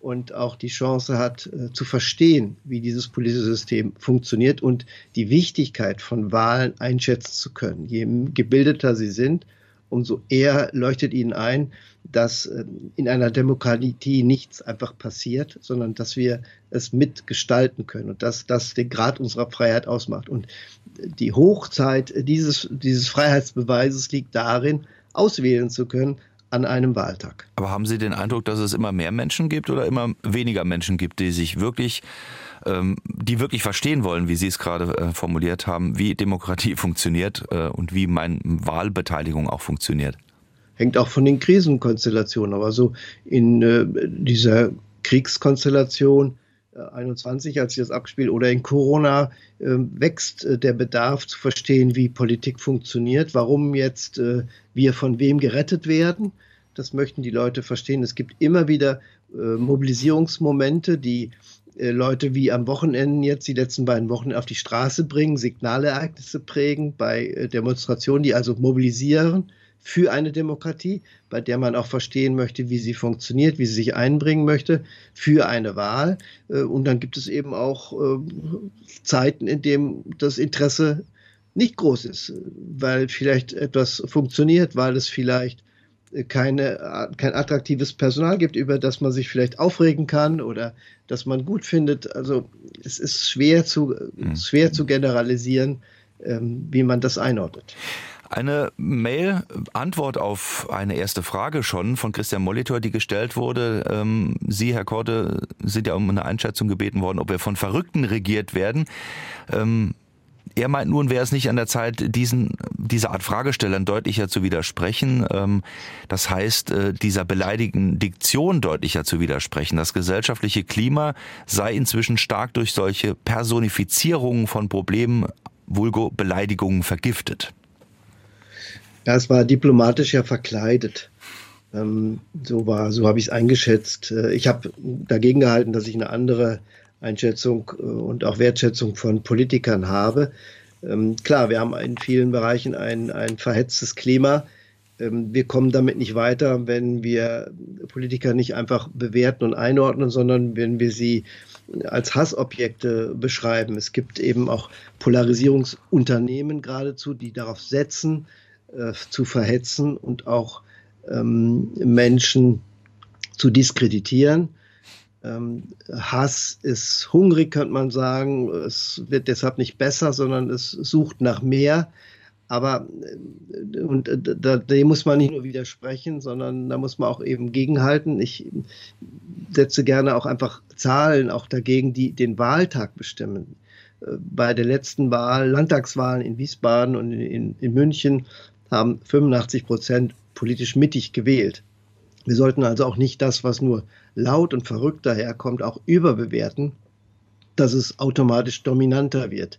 und auch die Chance hat äh, zu verstehen, wie dieses politische System funktioniert und die Wichtigkeit von Wahlen einschätzen zu können. Je gebildeter sie sind, umso eher leuchtet ihnen ein, dass äh, in einer Demokratie nichts einfach passiert, sondern dass wir es mitgestalten können und dass das den Grad unserer Freiheit ausmacht. Und die Hochzeit dieses, dieses Freiheitsbeweises liegt darin, auswählen zu können an einem Wahltag. Aber haben Sie den Eindruck, dass es immer mehr Menschen gibt oder immer weniger Menschen gibt, die sich wirklich ähm, die wirklich verstehen wollen, wie Sie es gerade äh, formuliert haben, wie Demokratie funktioniert äh, und wie meine Wahlbeteiligung auch funktioniert. Hängt auch von den Krisenkonstellationen. Aber so in äh, dieser Kriegskonstellation 21, äh, als sich das abgespielt, oder in Corona äh, wächst äh, der Bedarf zu verstehen, wie Politik funktioniert, warum jetzt äh, wir von wem gerettet werden. Das möchten die Leute verstehen. Es gibt immer wieder äh, Mobilisierungsmomente, die äh, Leute wie am Wochenende jetzt die letzten beiden Wochen auf die Straße bringen, Signalereignisse prägen bei Demonstrationen, die also mobilisieren für eine Demokratie, bei der man auch verstehen möchte, wie sie funktioniert, wie sie sich einbringen möchte für eine Wahl. Äh, und dann gibt es eben auch äh, Zeiten, in denen das Interesse nicht groß ist, weil vielleicht etwas funktioniert, weil es vielleicht keine, kein attraktives Personal gibt, über das man sich vielleicht aufregen kann oder das man gut findet. Also es ist schwer zu, mhm. schwer zu generalisieren, ähm, wie man das einordnet. Eine Mail-Antwort auf eine erste Frage schon von Christian Molitor, die gestellt wurde. Ähm, Sie, Herr Korte, sind ja um eine Einschätzung gebeten worden, ob wir von Verrückten regiert werden. Ähm, er meint nun, wäre es nicht an der Zeit, diesen, dieser Art Fragestellern deutlicher zu widersprechen. Ähm, das heißt, äh, dieser beleidigenden Diktion deutlicher zu widersprechen. Das gesellschaftliche Klima sei inzwischen stark durch solche Personifizierungen von Problemen, vulgo Beleidigungen vergiftet. Ja, es war diplomatisch ja verkleidet. Ähm, so war, so habe ich es eingeschätzt. Äh, ich habe dagegen gehalten, dass ich eine andere Einschätzung äh, und auch Wertschätzung von Politikern habe. Ähm, klar, wir haben in vielen Bereichen ein, ein verhetztes Klima. Ähm, wir kommen damit nicht weiter, wenn wir Politiker nicht einfach bewerten und einordnen, sondern wenn wir sie als Hassobjekte beschreiben. Es gibt eben auch Polarisierungsunternehmen geradezu, die darauf setzen, äh, zu verhetzen und auch ähm, Menschen zu diskreditieren. Ähm, Hass ist hungrig, könnte man sagen. Es wird deshalb nicht besser, sondern es sucht nach mehr. Aber äh, und äh, da, dem muss man nicht nur widersprechen, sondern da muss man auch eben gegenhalten. Ich setze gerne auch einfach Zahlen auch dagegen, die den Wahltag bestimmen. Bei der letzten Wahl, Landtagswahlen in Wiesbaden und in, in München, haben 85 Prozent politisch mittig gewählt. Wir sollten also auch nicht das, was nur laut und verrückt daherkommt, auch überbewerten, dass es automatisch dominanter wird.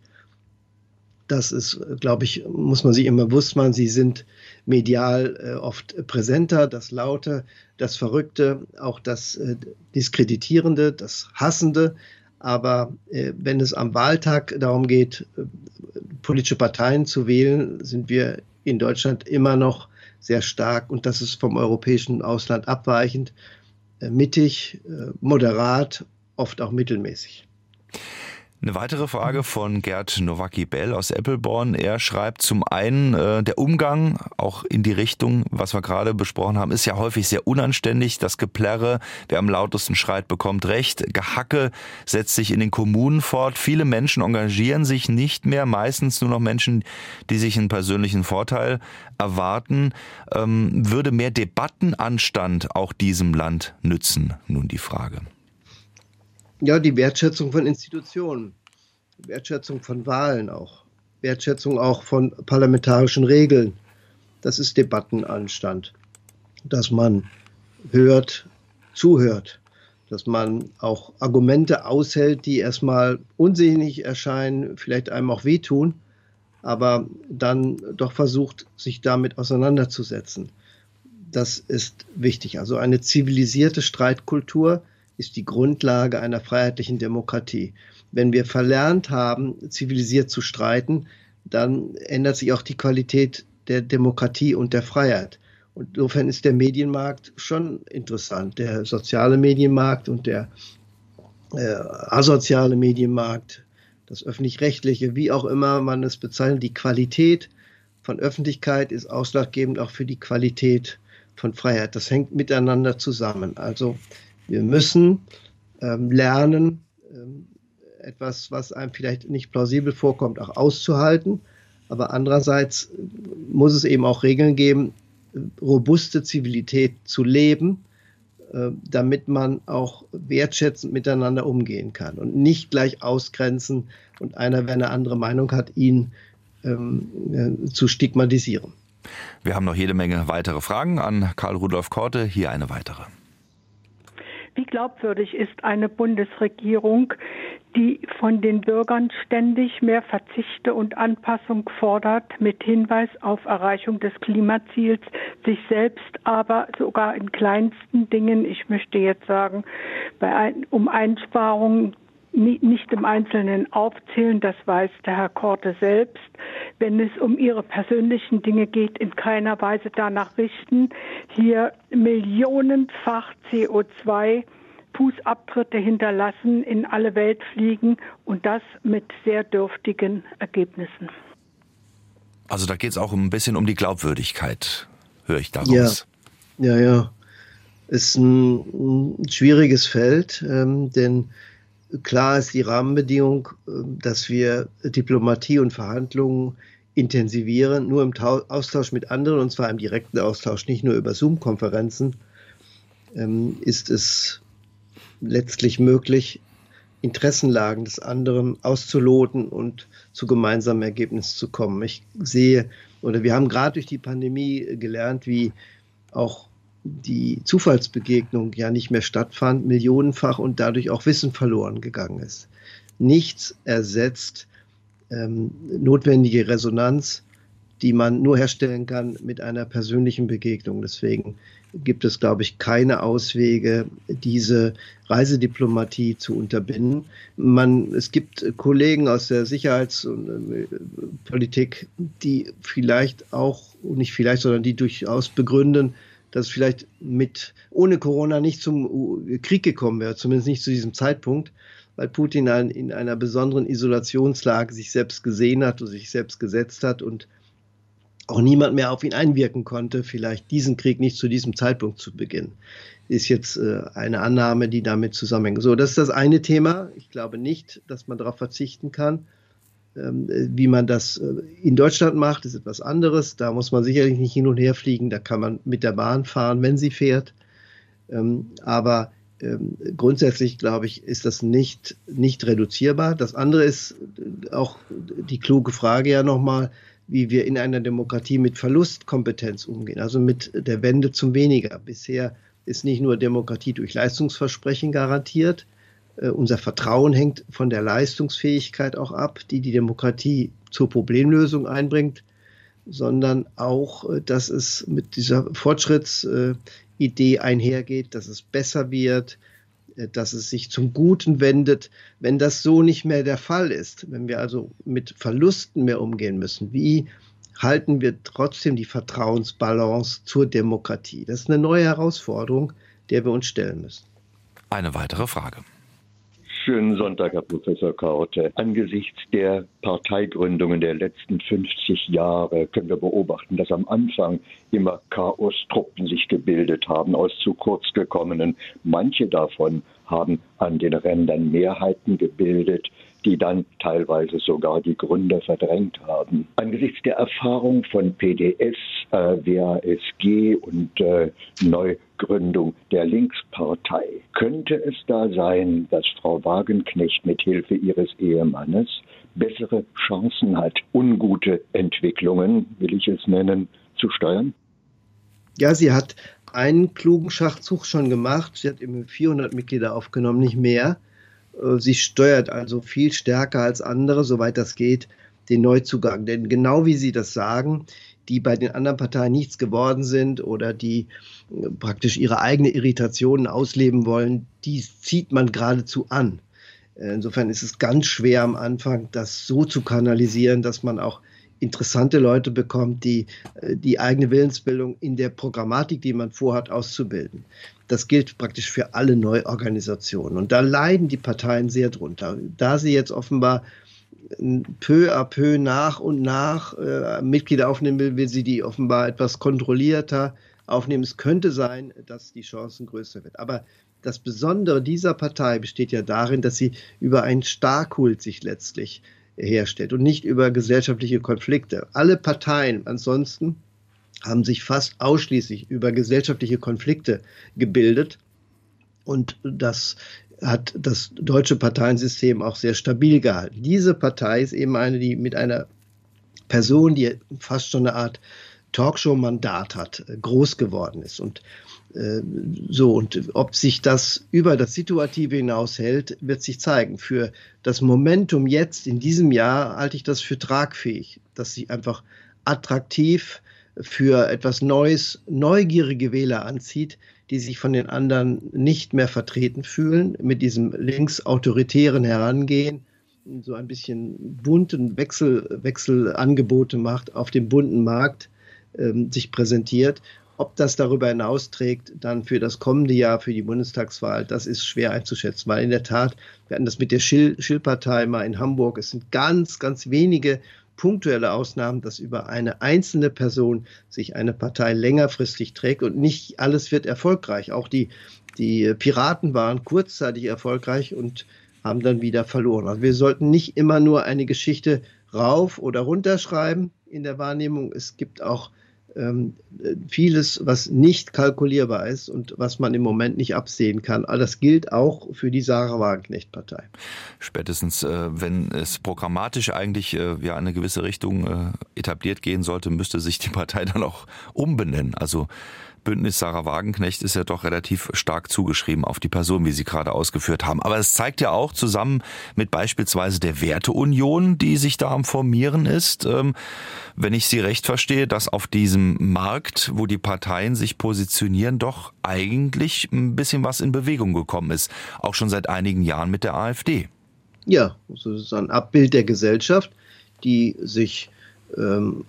Das ist, glaube ich, muss man sich immer bewusst machen. Sie sind medial äh, oft präsenter, das Laute, das Verrückte, auch das äh, Diskreditierende, das Hassende. Aber äh, wenn es am Wahltag darum geht, äh, politische Parteien zu wählen, sind wir in Deutschland immer noch sehr stark und das ist vom europäischen Ausland abweichend, äh, mittig, äh, moderat, oft auch mittelmäßig. Eine weitere Frage von Gerd Nowacki-Bell aus Appleborn. Er schreibt zum einen, äh, der Umgang auch in die Richtung, was wir gerade besprochen haben, ist ja häufig sehr unanständig. Das Geplärre, wer am lautesten schreit, bekommt Recht. Gehacke setzt sich in den Kommunen fort. Viele Menschen engagieren sich nicht mehr, meistens nur noch Menschen, die sich einen persönlichen Vorteil erwarten. Ähm, würde mehr Debattenanstand auch diesem Land nützen? Nun die Frage. Ja, die Wertschätzung von Institutionen, Wertschätzung von Wahlen auch, Wertschätzung auch von parlamentarischen Regeln. Das ist Debattenanstand, dass man hört, zuhört, dass man auch Argumente aushält, die erstmal unsinnig erscheinen, vielleicht einem auch wehtun, aber dann doch versucht, sich damit auseinanderzusetzen. Das ist wichtig. Also eine zivilisierte Streitkultur, ist die Grundlage einer freiheitlichen Demokratie. Wenn wir verlernt haben, zivilisiert zu streiten, dann ändert sich auch die Qualität der Demokratie und der Freiheit. Und insofern ist der Medienmarkt schon interessant. Der soziale Medienmarkt und der äh, asoziale Medienmarkt, das öffentlich-rechtliche, wie auch immer man es bezeichnet, die Qualität von Öffentlichkeit ist ausschlaggebend auch für die Qualität von Freiheit. Das hängt miteinander zusammen. Also wir müssen ähm, lernen, ähm, etwas, was einem vielleicht nicht plausibel vorkommt, auch auszuhalten. Aber andererseits muss es eben auch Regeln geben, robuste Zivilität zu leben, äh, damit man auch wertschätzend miteinander umgehen kann und nicht gleich ausgrenzen und einer, wenn eine andere Meinung hat, ihn ähm, äh, zu stigmatisieren. Wir haben noch jede Menge weitere Fragen an Karl Rudolf Korte. Hier eine weitere. Wie glaubwürdig ist eine Bundesregierung, die von den Bürgern ständig mehr Verzichte und Anpassung fordert, mit Hinweis auf Erreichung des Klimaziels, sich selbst aber sogar in kleinsten Dingen, ich möchte jetzt sagen, bei ein, um Einsparungen nicht im Einzelnen aufzählen, das weiß der Herr Korte selbst. Wenn es um ihre persönlichen Dinge geht, in keiner Weise danach richten, hier millionenfach CO2 Fußabtritte hinterlassen, in alle Welt fliegen und das mit sehr dürftigen Ergebnissen. Also da geht es auch ein bisschen um die Glaubwürdigkeit, höre ich daraus. Ja, ja, ja. Ist ein, ein schwieriges Feld, ähm, denn klar ist die Rahmenbedingung, äh, dass wir Diplomatie und Verhandlungen intensivieren, nur im Austausch mit anderen, und zwar im direkten Austausch, nicht nur über Zoom-Konferenzen, ähm, ist es letztlich möglich, Interessenlagen des anderen auszuloten und zu gemeinsamen Ergebnissen zu kommen. Ich sehe, oder wir haben gerade durch die Pandemie gelernt, wie auch die Zufallsbegegnung ja nicht mehr stattfand, millionenfach und dadurch auch Wissen verloren gegangen ist. Nichts ersetzt ähm, notwendige Resonanz, die man nur herstellen kann mit einer persönlichen Begegnung. Deswegen gibt es, glaube ich, keine Auswege, diese Reisediplomatie zu unterbinden. Man, es gibt Kollegen aus der Sicherheitspolitik, die vielleicht auch, nicht vielleicht, sondern die durchaus begründen, dass vielleicht mit ohne Corona nicht zum Krieg gekommen wäre, zumindest nicht zu diesem Zeitpunkt, weil Putin in einer besonderen Isolationslage sich selbst gesehen hat und sich selbst gesetzt hat und auch niemand mehr auf ihn einwirken konnte, vielleicht diesen Krieg nicht zu diesem Zeitpunkt zu beginnen. Ist jetzt äh, eine Annahme, die damit zusammenhängt. So, das ist das eine Thema. Ich glaube nicht, dass man darauf verzichten kann. Ähm, wie man das äh, in Deutschland macht, ist etwas anderes. Da muss man sicherlich nicht hin und her fliegen. Da kann man mit der Bahn fahren, wenn sie fährt. Ähm, aber ähm, grundsätzlich, glaube ich, ist das nicht, nicht reduzierbar. Das andere ist äh, auch die kluge Frage ja nochmal, wie wir in einer Demokratie mit Verlustkompetenz umgehen, also mit der Wende zum Weniger. Bisher ist nicht nur Demokratie durch Leistungsversprechen garantiert, unser Vertrauen hängt von der Leistungsfähigkeit auch ab, die die Demokratie zur Problemlösung einbringt, sondern auch, äh, dass es mit dieser Fortschrittsidee einhergeht, dass es besser wird, äh, dass es sich zum Guten wendet. Wenn das so nicht mehr der Fall ist, wenn wir also mit Verlusten mehr umgehen müssen, wie halten wir trotzdem die Vertrauensbalance zur Demokratie? Das ist eine neue Herausforderung, der wir uns stellen müssen. Eine weitere Frage. Schönen Sonntag, Herr Professor Kaute. Angesichts der Parteigründungen der letzten 50 Jahre können wir beobachten, dass am Anfang immer Chaostruppen sich gebildet haben aus zu kurz gekommenen. Manche davon haben an den Rändern Mehrheiten gebildet, die dann teilweise sogar die Gründer verdrängt haben. Angesichts der Erfahrung von PDS, äh, WASG und äh, Neugründung der Linkspartei, könnte es da sein, dass Frau Wagenknecht mit Hilfe ihres Ehemannes bessere Chancen hat, ungute Entwicklungen, will ich es nennen, zu steuern? Ja, sie hat einen klugen Schachzug schon gemacht. Sie hat eben 400 Mitglieder aufgenommen, nicht mehr. Äh, sie steuert also viel stärker als andere, soweit das geht, den Neuzugang. Denn genau wie Sie das sagen, die bei den anderen Parteien nichts geworden sind oder die äh, praktisch ihre eigene Irritationen ausleben wollen, die zieht man geradezu an. Äh, insofern ist es ganz schwer am Anfang, das so zu kanalisieren, dass man auch interessante Leute bekommt, die die eigene Willensbildung in der Programmatik, die man vorhat, auszubilden. Das gilt praktisch für alle Neuorganisationen. Und da leiden die Parteien sehr drunter. Da sie jetzt offenbar peu à peu nach und nach äh, Mitglieder aufnehmen will, will sie die offenbar etwas kontrollierter aufnehmen. Es könnte sein, dass die Chancen größer wird. Aber das Besondere dieser Partei besteht ja darin, dass sie über einen Starkkult sich letztlich herstellt und nicht über gesellschaftliche Konflikte. Alle Parteien ansonsten haben sich fast ausschließlich über gesellschaftliche Konflikte gebildet. Und das hat das deutsche Parteiensystem auch sehr stabil gehalten. Diese Partei ist eben eine, die mit einer Person, die fast schon eine Art Talkshow-Mandat hat, groß geworden ist. Und äh, so, und ob sich das über das Situative hinaus hält, wird sich zeigen. Für das Momentum jetzt in diesem Jahr halte ich das für tragfähig, dass sie einfach attraktiv für etwas Neues, neugierige Wähler anzieht, die sich von den anderen nicht mehr vertreten fühlen, mit diesem linksautoritären Herangehen, so ein bisschen bunten Wechsel, Wechselangebote macht, auf dem bunten Markt ähm, sich präsentiert. Ob das darüber hinaus trägt, dann für das kommende Jahr, für die Bundestagswahl, das ist schwer einzuschätzen. Weil in der Tat, wir hatten das mit der Schill-Partei mal in Hamburg, es sind ganz, ganz wenige punktuelle Ausnahmen, dass über eine einzelne Person sich eine Partei längerfristig trägt und nicht alles wird erfolgreich. Auch die, die Piraten waren kurzzeitig erfolgreich und haben dann wieder verloren. Also wir sollten nicht immer nur eine Geschichte rauf oder runter schreiben in der Wahrnehmung. Es gibt auch ähm, vieles, was nicht kalkulierbar ist und was man im Moment nicht absehen kann. All das gilt auch für die Sarah Wagenknecht-Partei. Spätestens, äh, wenn es programmatisch eigentlich äh, ja eine gewisse Richtung äh, etabliert gehen sollte, müsste sich die Partei dann auch umbenennen. Also Bündnis Sarah Wagenknecht ist ja doch relativ stark zugeschrieben auf die Person, wie Sie gerade ausgeführt haben. Aber es zeigt ja auch zusammen mit beispielsweise der Werteunion, die sich da am Formieren ist, ähm, wenn ich Sie recht verstehe, dass auf diesem Markt, wo die Parteien sich positionieren, doch eigentlich ein bisschen was in Bewegung gekommen ist. Auch schon seit einigen Jahren mit der AfD. Ja, das ist ein Abbild der Gesellschaft, die sich ähm,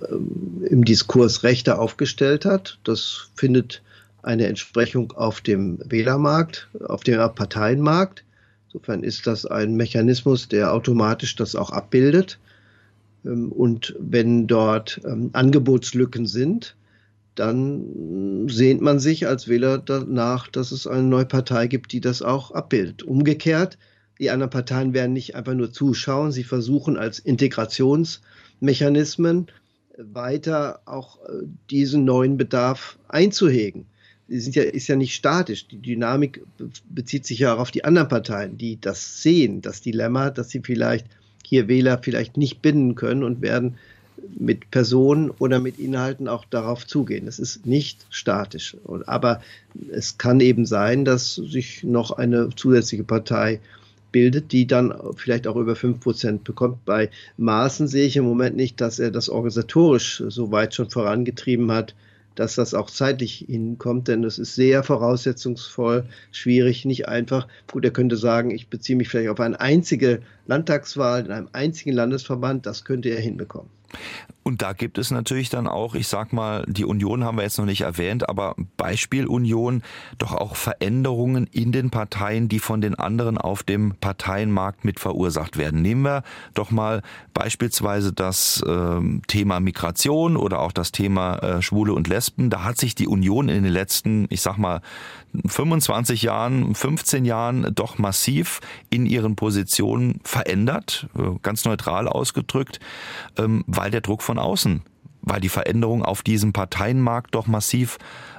im Diskurs rechter aufgestellt hat. Das findet eine Entsprechung auf dem Wählermarkt, auf dem Parteienmarkt. Insofern ist das ein Mechanismus, der automatisch das auch abbildet. Ähm, und wenn dort ähm, Angebotslücken sind, dann sehnt man sich als Wähler danach, dass es eine neue Partei gibt, die das auch abbildet. Umgekehrt, die anderen Parteien werden nicht einfach nur zuschauen, sie versuchen als Integrations- Mechanismen weiter auch äh, diesen neuen Bedarf einzuhegen. Die sind ja, ist ja nicht statisch. Die Dynamik bezieht sich ja auch auf die anderen Parteien, die das sehen, das Dilemma, dass sie vielleicht hier Wähler vielleicht nicht binden können und werden mit Personen oder mit Inhalten auch darauf zugehen. Es ist nicht statisch. Aber es kann eben sein, dass sich noch eine zusätzliche Partei bildet, die dann vielleicht auch über 5% bekommt. Bei Maaßen sehe ich im Moment nicht, dass er das organisatorisch so weit schon vorangetrieben hat, dass das auch zeitlich hinkommt, denn es ist sehr voraussetzungsvoll, schwierig, nicht einfach. Gut, er könnte sagen, ich beziehe mich vielleicht auf eine einzige Landtagswahl in einem einzigen Landesverband, das könnte er hinbekommen. Und da gibt es natürlich dann auch, ich sag mal, die Union haben wir jetzt noch nicht erwähnt, aber Beispiel Union, doch auch Veränderungen in den Parteien, die von den anderen auf dem Parteienmarkt mit verursacht werden. Nehmen wir doch mal beispielsweise das äh, Thema Migration oder auch das Thema äh, Schwule und Lesben. Da hat sich die Union in den letzten, ich sag mal, 25 Jahren, 15 Jahren doch massiv in ihren Positionen verändert, äh, ganz neutral ausgedrückt, ähm, weil der Druck von außen, weil die Veränderung auf diesem Parteienmarkt doch massiv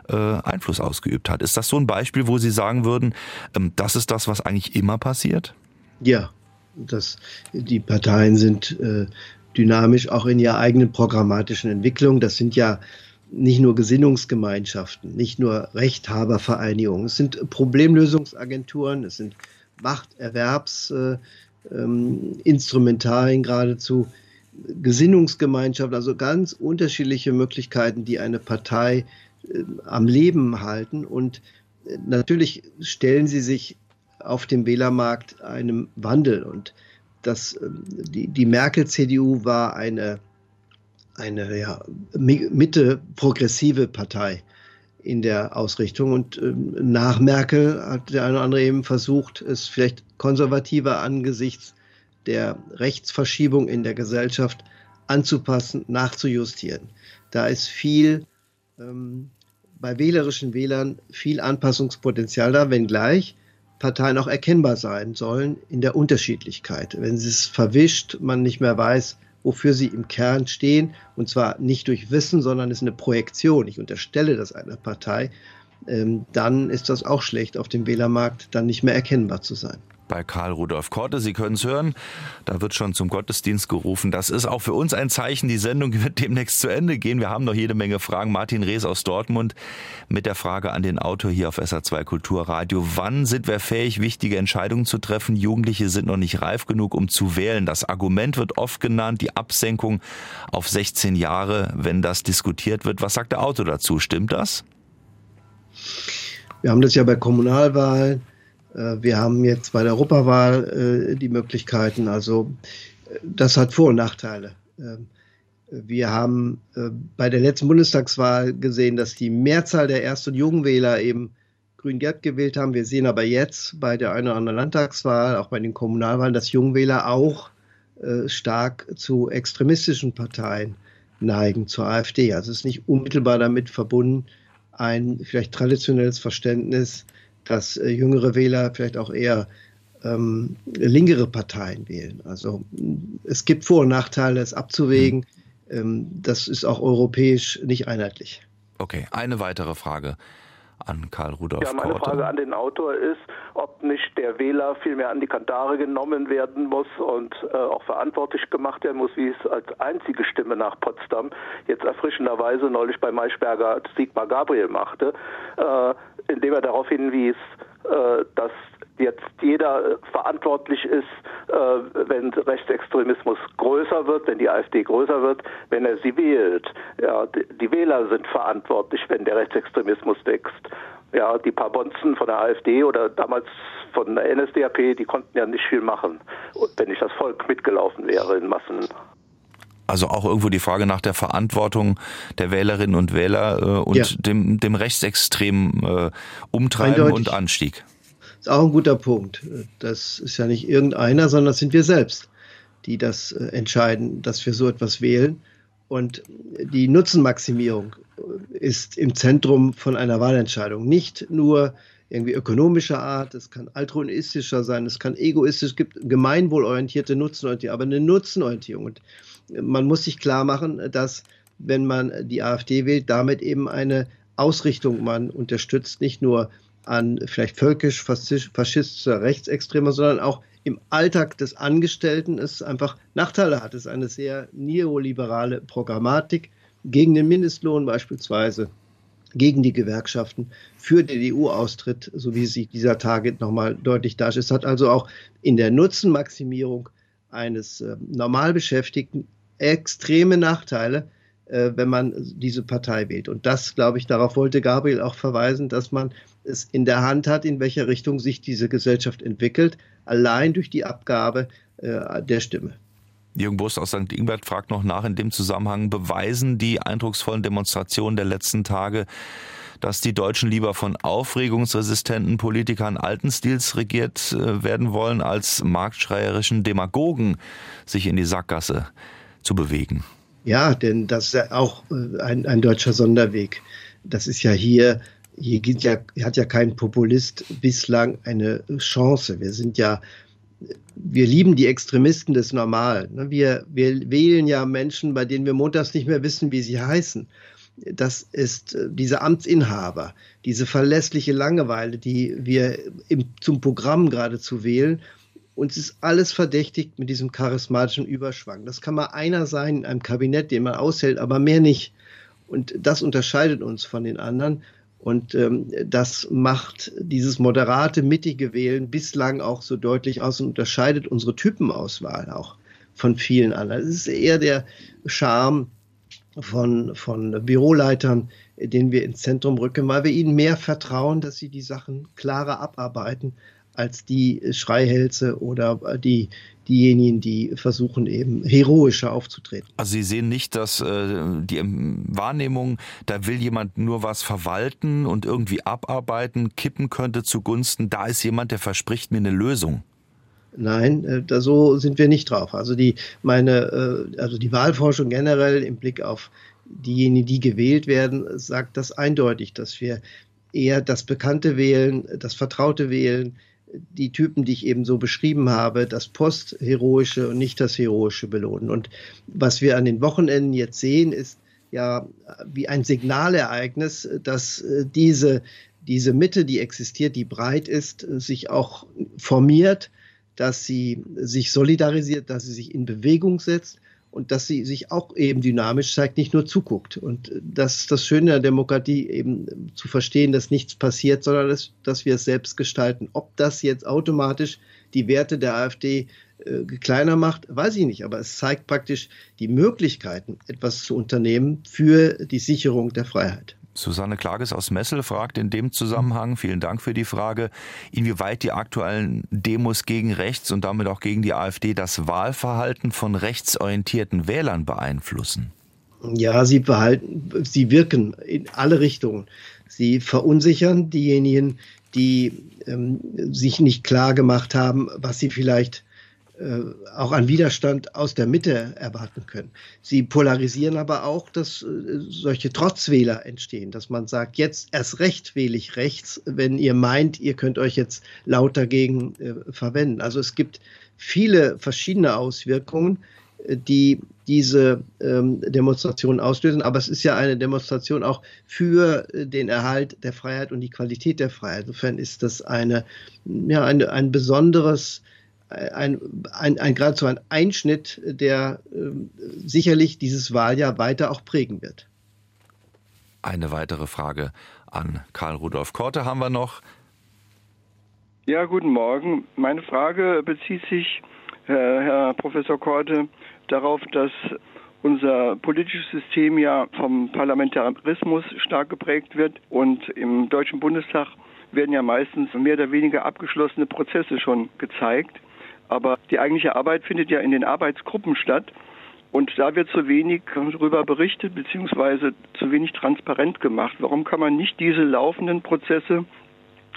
äh, Einfluss ausgeübt hat. Ist das so ein Beispiel, wo Sie sagen würden, ähm, das ist das, was eigentlich immer passiert? Ja, das, die Parteien sind äh, dynamisch auch in ihrer eigenen programmatischen Entwicklung. Das sind ja nicht nur Gesinnungsgemeinschaften, nicht nur Rechthabervereinigungen, es sind Problemlösungsagenturen, es sind Machterwerbsinstrumentarien ähm, geradezu, Gesinnungsgemeinschaften, also ganz unterschiedliche Möglichkeiten, die eine Partei äh, am Leben halten. Und äh, natürlich stellen sie sich auf dem Wählermarkt einem Wandel. Und das, äh, die, die Merkel-CDU war eine eine ja, Mitte-progressive Partei in der Ausrichtung. Und ähm, nach Merkel hat der eine oder andere eben versucht, es vielleicht konservativer angesichts der Rechtsverschiebung in der Gesellschaft anzupassen, nachzujustieren. Da ist viel ähm, bei wählerischen Wählern viel Anpassungspotenzial da, wenngleich Parteien auch erkennbar sein sollen in der Unterschiedlichkeit. Wenn es verwischt, man nicht mehr weiß, wofür sie im Kern stehen. Und zwar nicht durch Wissen, sondern es ist eine Projektion. Ich unterstelle das einer Partei, ähm, dann ist das auch schlecht, auf dem Wählermarkt dann nicht mehr erkennbar zu sein bei Karl Rudolf Korte. Sie können es hören. Da wird schon zum Gottesdienst gerufen. Das ist auch für uns ein Zeichen. Die Sendung wird demnächst zu Ende gehen. Wir haben noch jede Menge Fragen. Martin Rees aus Dortmund mit der Frage an den Autor hier auf SA2 Kulturradio. Wann sind wir fähig, wichtige Entscheidungen zu treffen? Jugendliche sind noch nicht reif genug, um zu wählen. Das Argument wird oft genannt, die Absenkung auf 16 Jahre, wenn das diskutiert wird. Was sagt der Autor dazu? Stimmt das? Wir haben das ja bei Kommunalwahlen wir haben jetzt bei der Europawahl äh, die Möglichkeiten. Also äh, das hat Vor- und Nachteile. Ähm, wir haben bei der letzten Bundestagswahl gesehen, dass die Mehrzahl der Erst- und Jugendwähler eben Grün-Gelb gewählt haben. Wir sehen aber jetzt bei der einen oder anderen Landtagswahl, auch bei den Kommunalwahlen, dass Jungwähler auch stark zu extremistischen Parteien neigen, zur AfD. Also es ist nicht unmittelbar damit verbunden, ein vielleicht traditionelles Verständnis dass äh, jüngere Wähler vielleicht auch eher ähm, linkere Parteien wählen. Also es gibt Vor- und Nachteile, es abzuwägen. Mhm. Ähm, das ist auch europäisch nicht einheitlich. Okay, eine weitere Frage an Karl Rudolf. Ja, meine Korte. Frage an den Autor ist, ob nicht der Wähler vielmehr an die Kandare genommen werden muss und äh, auch verantwortlich gemacht werden muss, wie es als einzige Stimme nach Potsdam jetzt erfrischenderweise neulich bei Maischberger Sigmar Gabriel machte, äh, indem er darauf hinwies, äh, dass jetzt jeder verantwortlich ist, äh, wenn Rechtsextremismus größer wird, wenn die AfD größer wird, wenn er sie wählt. Ja, die Wähler sind verantwortlich, wenn der Rechtsextremismus wächst. Ja, die paar Bonzen von der AfD oder damals von der NSDAP, die konnten ja nicht viel machen, wenn nicht das Volk mitgelaufen wäre in Massen. Also auch irgendwo die Frage nach der Verantwortung der Wählerinnen und Wähler äh, und ja. dem, dem rechtsextremen äh, Umtreiben Eindeutig. und Anstieg. Ist auch ein guter Punkt. Das ist ja nicht irgendeiner, sondern das sind wir selbst, die das äh, entscheiden, dass wir so etwas wählen. Und die Nutzenmaximierung ist im Zentrum von einer Wahlentscheidung. Nicht nur irgendwie ökonomischer Art, es kann altruistischer sein, es kann egoistisch, es gibt gemeinwohlorientierte Nutzenorientierung, aber eine Nutzenorientierung. Und man muss sich klar machen, dass wenn man die AfD wählt, damit eben eine Ausrichtung man unterstützt, nicht nur an vielleicht völkisch, faschistischer Rechtsextremer, sondern auch im Alltag des Angestellten es einfach Nachteile hat. Es ist eine sehr neoliberale Programmatik gegen den Mindestlohn beispielsweise, gegen die Gewerkschaften, für den EU-Austritt, so wie sich dieser Tage nochmal deutlich darstellt. Es hat also auch in der Nutzenmaximierung eines äh, Normalbeschäftigten extreme Nachteile, wenn man diese Partei wählt. Und das, glaube ich, darauf wollte Gabriel auch verweisen, dass man es in der Hand hat, in welcher Richtung sich diese Gesellschaft entwickelt, allein durch die Abgabe äh, der Stimme. Jürgen Bust aus St. Ingbert fragt noch nach in dem Zusammenhang, beweisen die eindrucksvollen Demonstrationen der letzten Tage, dass die Deutschen lieber von aufregungsresistenten Politikern alten Stils regiert äh, werden wollen, als marktschreierischen Demagogen sich in die Sackgasse zu bewegen. Ja, denn das ist auch äh, ein, ein deutscher Sonderweg. Das ist ja hier, hier ja, hat ja kein Populist bislang eine Chance. Wir sind ja, wir lieben die Extremisten des Normalen. Ne? Wir, wir wählen ja Menschen, bei denen wir montags nicht mehr wissen, wie sie heißen. Das ist äh, diese Amtsinhaber, diese verlässliche Langeweile, die wir im, zum Programm geradezu wählen uns ist alles verdächtigt mit diesem charismatischen Überschwang. Das kann mal einer sein in einem Kabinett, den man aushält, aber mehr nicht. Und das unterscheidet uns von den anderen. Und ähm, das macht dieses moderate, mittige Wählen bislang auch so deutlich aus und unterscheidet unsere Typenauswahl auch von vielen anderen. Es ist eher der Charme von, von Büroleitern, den wir ins Zentrum rücken, weil wir ihnen mehr vertrauen, dass sie die Sachen klarer abarbeiten, als die Schreihälse oder die, diejenigen, die versuchen eben heroischer aufzutreten. Also Sie sehen nicht, dass äh, die Wahrnehmung, da will jemand nur was verwalten und irgendwie abarbeiten, kippen könnte zugunsten, da ist jemand, der verspricht mir eine Lösung. Nein, äh, da so sind wir nicht drauf. Also die meine, äh, also die Wahlforschung generell im Blick auf diejenigen, die gewählt werden, sagt das eindeutig, dass wir eher das Bekannte wählen, das Vertraute wählen, die Typen, die ich eben so beschrieben habe, das Postheroische und nicht das Heroische belohnen. Und was wir an den Wochenenden jetzt sehen, ist ja wie ein Signalereignis, dass äh, diese diese Mitte, die existiert, die breit ist, sich auch formiert, dass sie sich solidarisiert, dass sie sich in Bewegung setzt und dass sie sich auch eben dynamisch zeigt, nicht nur zuguckt. Und das ist das Schöne der Demokratie, eben zu verstehen, dass nichts passiert, sondern dass, dass wir es selbst gestalten. Ob das jetzt automatisch die Werte der AfD äh, kleiner macht, weiß ich nicht, aber es zeigt praktisch die Möglichkeiten, etwas zu unternehmen für die Sicherung der Freiheit. Susanne Klages aus Messel fragt in dem Zusammenhang, vielen Dank für die Frage, inwieweit die aktuellen Demos gegen rechts und damit auch gegen die AfD das Wahlverhalten von rechtsorientierten Wählern beeinflussen. Ja, sie behalten, sie wirken in alle Richtungen. Sie verunsichern diejenigen, die ähm, sich nicht klar gemacht haben, was sie vielleicht auch an Widerstand aus der Mitte erwarten können. Sie polarisieren aber auch, dass äh, solche Trotzwähler entstehen, dass man sagt, jetzt erst recht wähle ich rechts, wenn ihr meint, ihr könnt euch jetzt laut dagegen äh, verwenden. Also es gibt viele verschiedene Auswirkungen, die diese ähm, Demonstration auslösen. Aber es ist ja eine Demonstration auch für den Erhalt der Freiheit und die Qualität der Freiheit. Insofern ist das eine, ja, eine, ein besonderes ein, ein, ein geradezu ein Einschnitt, der äh, sicherlich dieses Wahljahr weiter auch prägen wird. Eine weitere Frage an Karl Rudolf Korte haben wir noch. Ja, guten Morgen. Meine Frage bezieht sich, äh, Herr Professor Korte, darauf, dass unser politisches System ja vom Parlamentarismus stark geprägt wird und im Deutschen Bundestag werden ja meistens mehr oder weniger abgeschlossene Prozesse schon gezeigt. Aber die eigentliche Arbeit findet ja in den Arbeitsgruppen statt. Und da wird zu wenig darüber berichtet, beziehungsweise zu wenig transparent gemacht. Warum kann man nicht diese laufenden Prozesse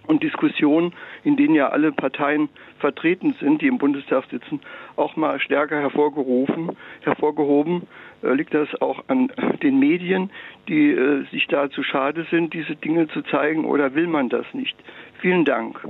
und Diskussionen, in denen ja alle Parteien vertreten sind, die im Bundestag sitzen, auch mal stärker hervorgerufen, hervorgehoben. Äh, liegt das auch an den Medien, die äh, sich da zu schade sind, diese Dinge zu zeigen, oder will man das nicht? Vielen Dank.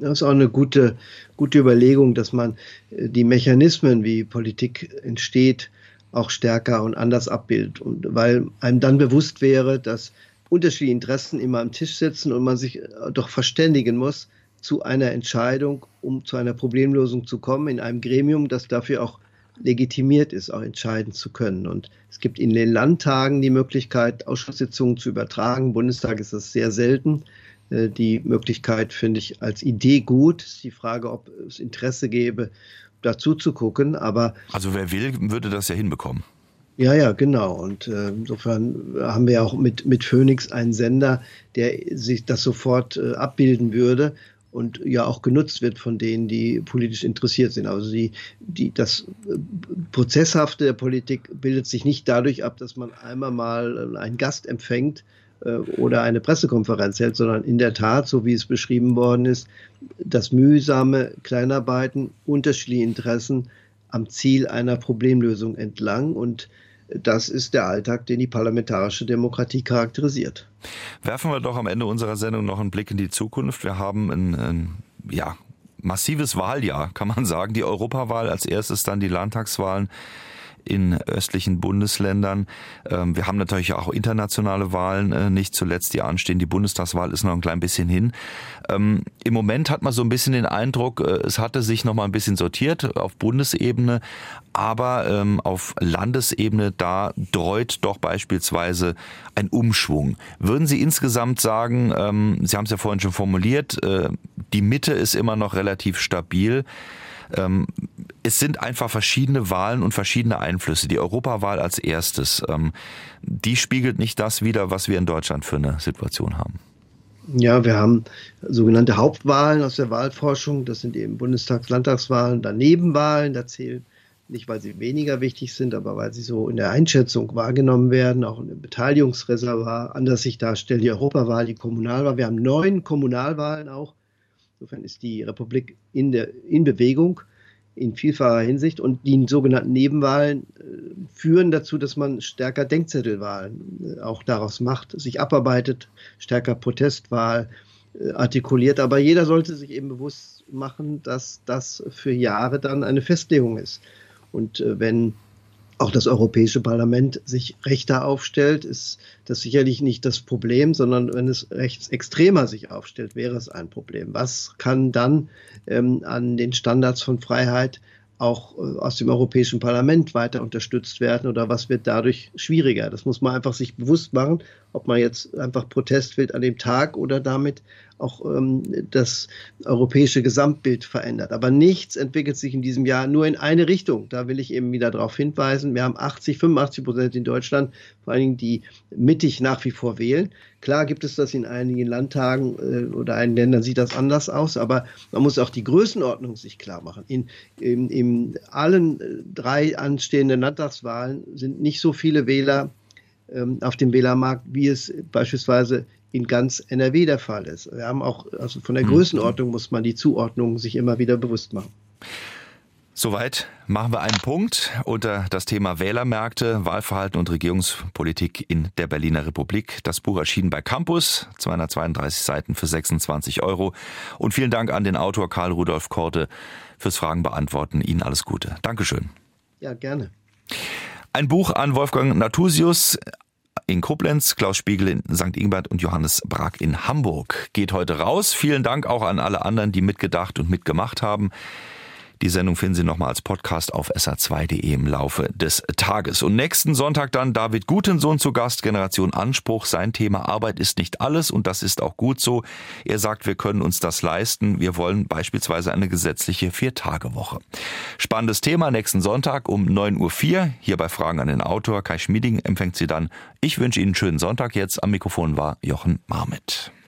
Das ist auch eine gute, gute Überlegung, dass man äh, die Mechanismen, wie Politik entsteht, auch stärker und anders abbildet. Und weil einem dann bewusst wäre, dass unterschiedliche Interessen immer am Tisch sitzen und man sich äh, doch verständigen muss zu einer Entscheidung, um zu einer Problemlösung zu kommen, in einem Gremium, das dafür auch legitimiert ist, auch entscheiden zu können. Und es gibt in den Landtagen die Möglichkeit, Ausschusssitzungen zu übertragen. Im Bundestag ist das sehr selten. Äh, die Möglichkeit finde ich als Idee gut. Es ist die Frage, ob es Interesse gäbe, dazu zu gucken. Aber also wer will, würde das ja hinbekommen. Ja, ja, genau. Und äh, insofern haben wir auch mit, mit Phoenix einen Sender, der sich das sofort äh, abbilden würde und ja auch genutzt wird von denen, die politisch interessiert sind. Also die, die, das äh, Prozesshafte der Politik bildet sich nicht dadurch ab, dass man einmal mal einen Gast empfängt äh, oder eine Pressekonferenz hält, sondern in der Tat, so wie es beschrieben worden ist, das mühsame Kleinarbeiten, unterschiedliche Interessen am Ziel einer Problemlösung entlang und das ist der Alltag, den die parlamentarische Demokratie charakterisiert. Werfen wir doch am Ende unserer Sendung noch einen Blick in die Zukunft. Wir haben ein, ein ja, massives Wahljahr, kann man sagen. Die Europawahl als erstes, dann die Landtagswahlen in östlichen Bundesländern. Ähm, wir haben natürlich auch internationale Wahlen, äh, nicht zuletzt die anstehen. Die Bundestagswahl ist noch ein klein bisschen hin. Ähm, Im Moment hat man so ein bisschen den Eindruck, äh, es hatte sich noch mal ein bisschen sortiert auf Bundesebene, aber ähm, auf Landesebene, da dreut doch beispielsweise ein Umschwung. Würden Sie insgesamt sagen, Sie haben es ja vorhin schon formuliert, äh, die Mitte ist immer noch relativ stabil. Es sind einfach verschiedene Wahlen und verschiedene Einflüsse. Die Europawahl als erstes, ähm, die spiegelt nicht das wider, was wir in Deutschland für eine Situation haben. Ja, wir haben sogenannte Hauptwahlen aus der Wahlforschung. Das sind eben Bundestags-, Landtagswahlen, Danebenwahlen. Da zählen nicht, weil sie weniger wichtig sind, aber weil sie so in der Einschätzung wahrgenommen werden, auch dem Beteiligungsreservoir anders sich darstellen. Die Europawahl, die Kommunalwahl. Wir haben neun Kommunalwahlen auch. Insofern ist die Republik in, der, in Bewegung in vielfacher Hinsicht und die sogenannten Nebenwahlen äh, führen dazu, dass man stärker Denkzettelwahlen äh, auch daraus macht, sich abarbeitet, stärker Protestwahl äh, artikuliert. Aber jeder sollte sich eben bewusst machen, dass das für Jahre dann eine Festlegung ist. Und wenn auch das Europäische Parlament sich rechter aufstellt, ist das sicherlich nicht das Problem, sondern wenn es rechtsextremer sich aufstellt, wäre es ein Problem. Was kann dann ähm, an den Standards von Freiheit auch äh, aus dem Europäischen Parlament weiter unterstützt werden oder was wird dadurch schwieriger? Das muss man einfach sich bewusst machen, ob man jetzt einfach Protest wählt an dem Tag oder damit auch ähm, das europäische Gesamtbild verändert. Aber nichts entwickelt sich in diesem Jahr nur in eine Richtung. Da will ich eben wieder darauf hinweisen. Wir haben 80, 85 Prozent in Deutschland, vor allen Dingen die mittig nach wie vor wählen. Klar gibt es das in einigen Landtagen äh, oder einigen Ländern sieht das anders aus, aber man muss auch die Größenordnung sich klar machen. In, in, in allen äh, drei anstehenden Landtagswahlen sind nicht so viele Wähler auf dem Wählermarkt, wie es beispielsweise in ganz NRW der Fall ist. Wir haben auch, also von der mhm. Größenordnung muss man die Zuordnung sich immer wieder bewusst machen. Soweit machen wir einen Punkt unter das Thema Wählermärkte, Wahlverhalten und Regierungspolitik in der Berliner Republik. Das Buch erschien bei Campus, 232 Seiten für 26 Euro. Und vielen Dank an den Autor Karl Rudolf Korte fürs Fragen beantworten. Ihnen alles Gute. Dankeschön. Ja, gerne. Ein Buch an Wolfgang Natusius in Koblenz, Klaus Spiegel in St. Ingbert und Johannes Brag in Hamburg geht heute raus. Vielen Dank auch an alle anderen, die mitgedacht und mitgemacht haben. Die Sendung finden Sie nochmal als Podcast auf sr2.de im Laufe des Tages. Und nächsten Sonntag dann David Gutensohn zu Gast, Generation Anspruch. Sein Thema Arbeit ist nicht alles und das ist auch gut so. Er sagt, wir können uns das leisten. Wir wollen beispielsweise eine gesetzliche Vier-Tage-Woche. Spannendes Thema nächsten Sonntag um 9.04 Uhr. Hier bei Fragen an den Autor. Kai Schmieding empfängt Sie dann. Ich wünsche Ihnen einen schönen Sonntag jetzt. Am Mikrofon war Jochen Marmit.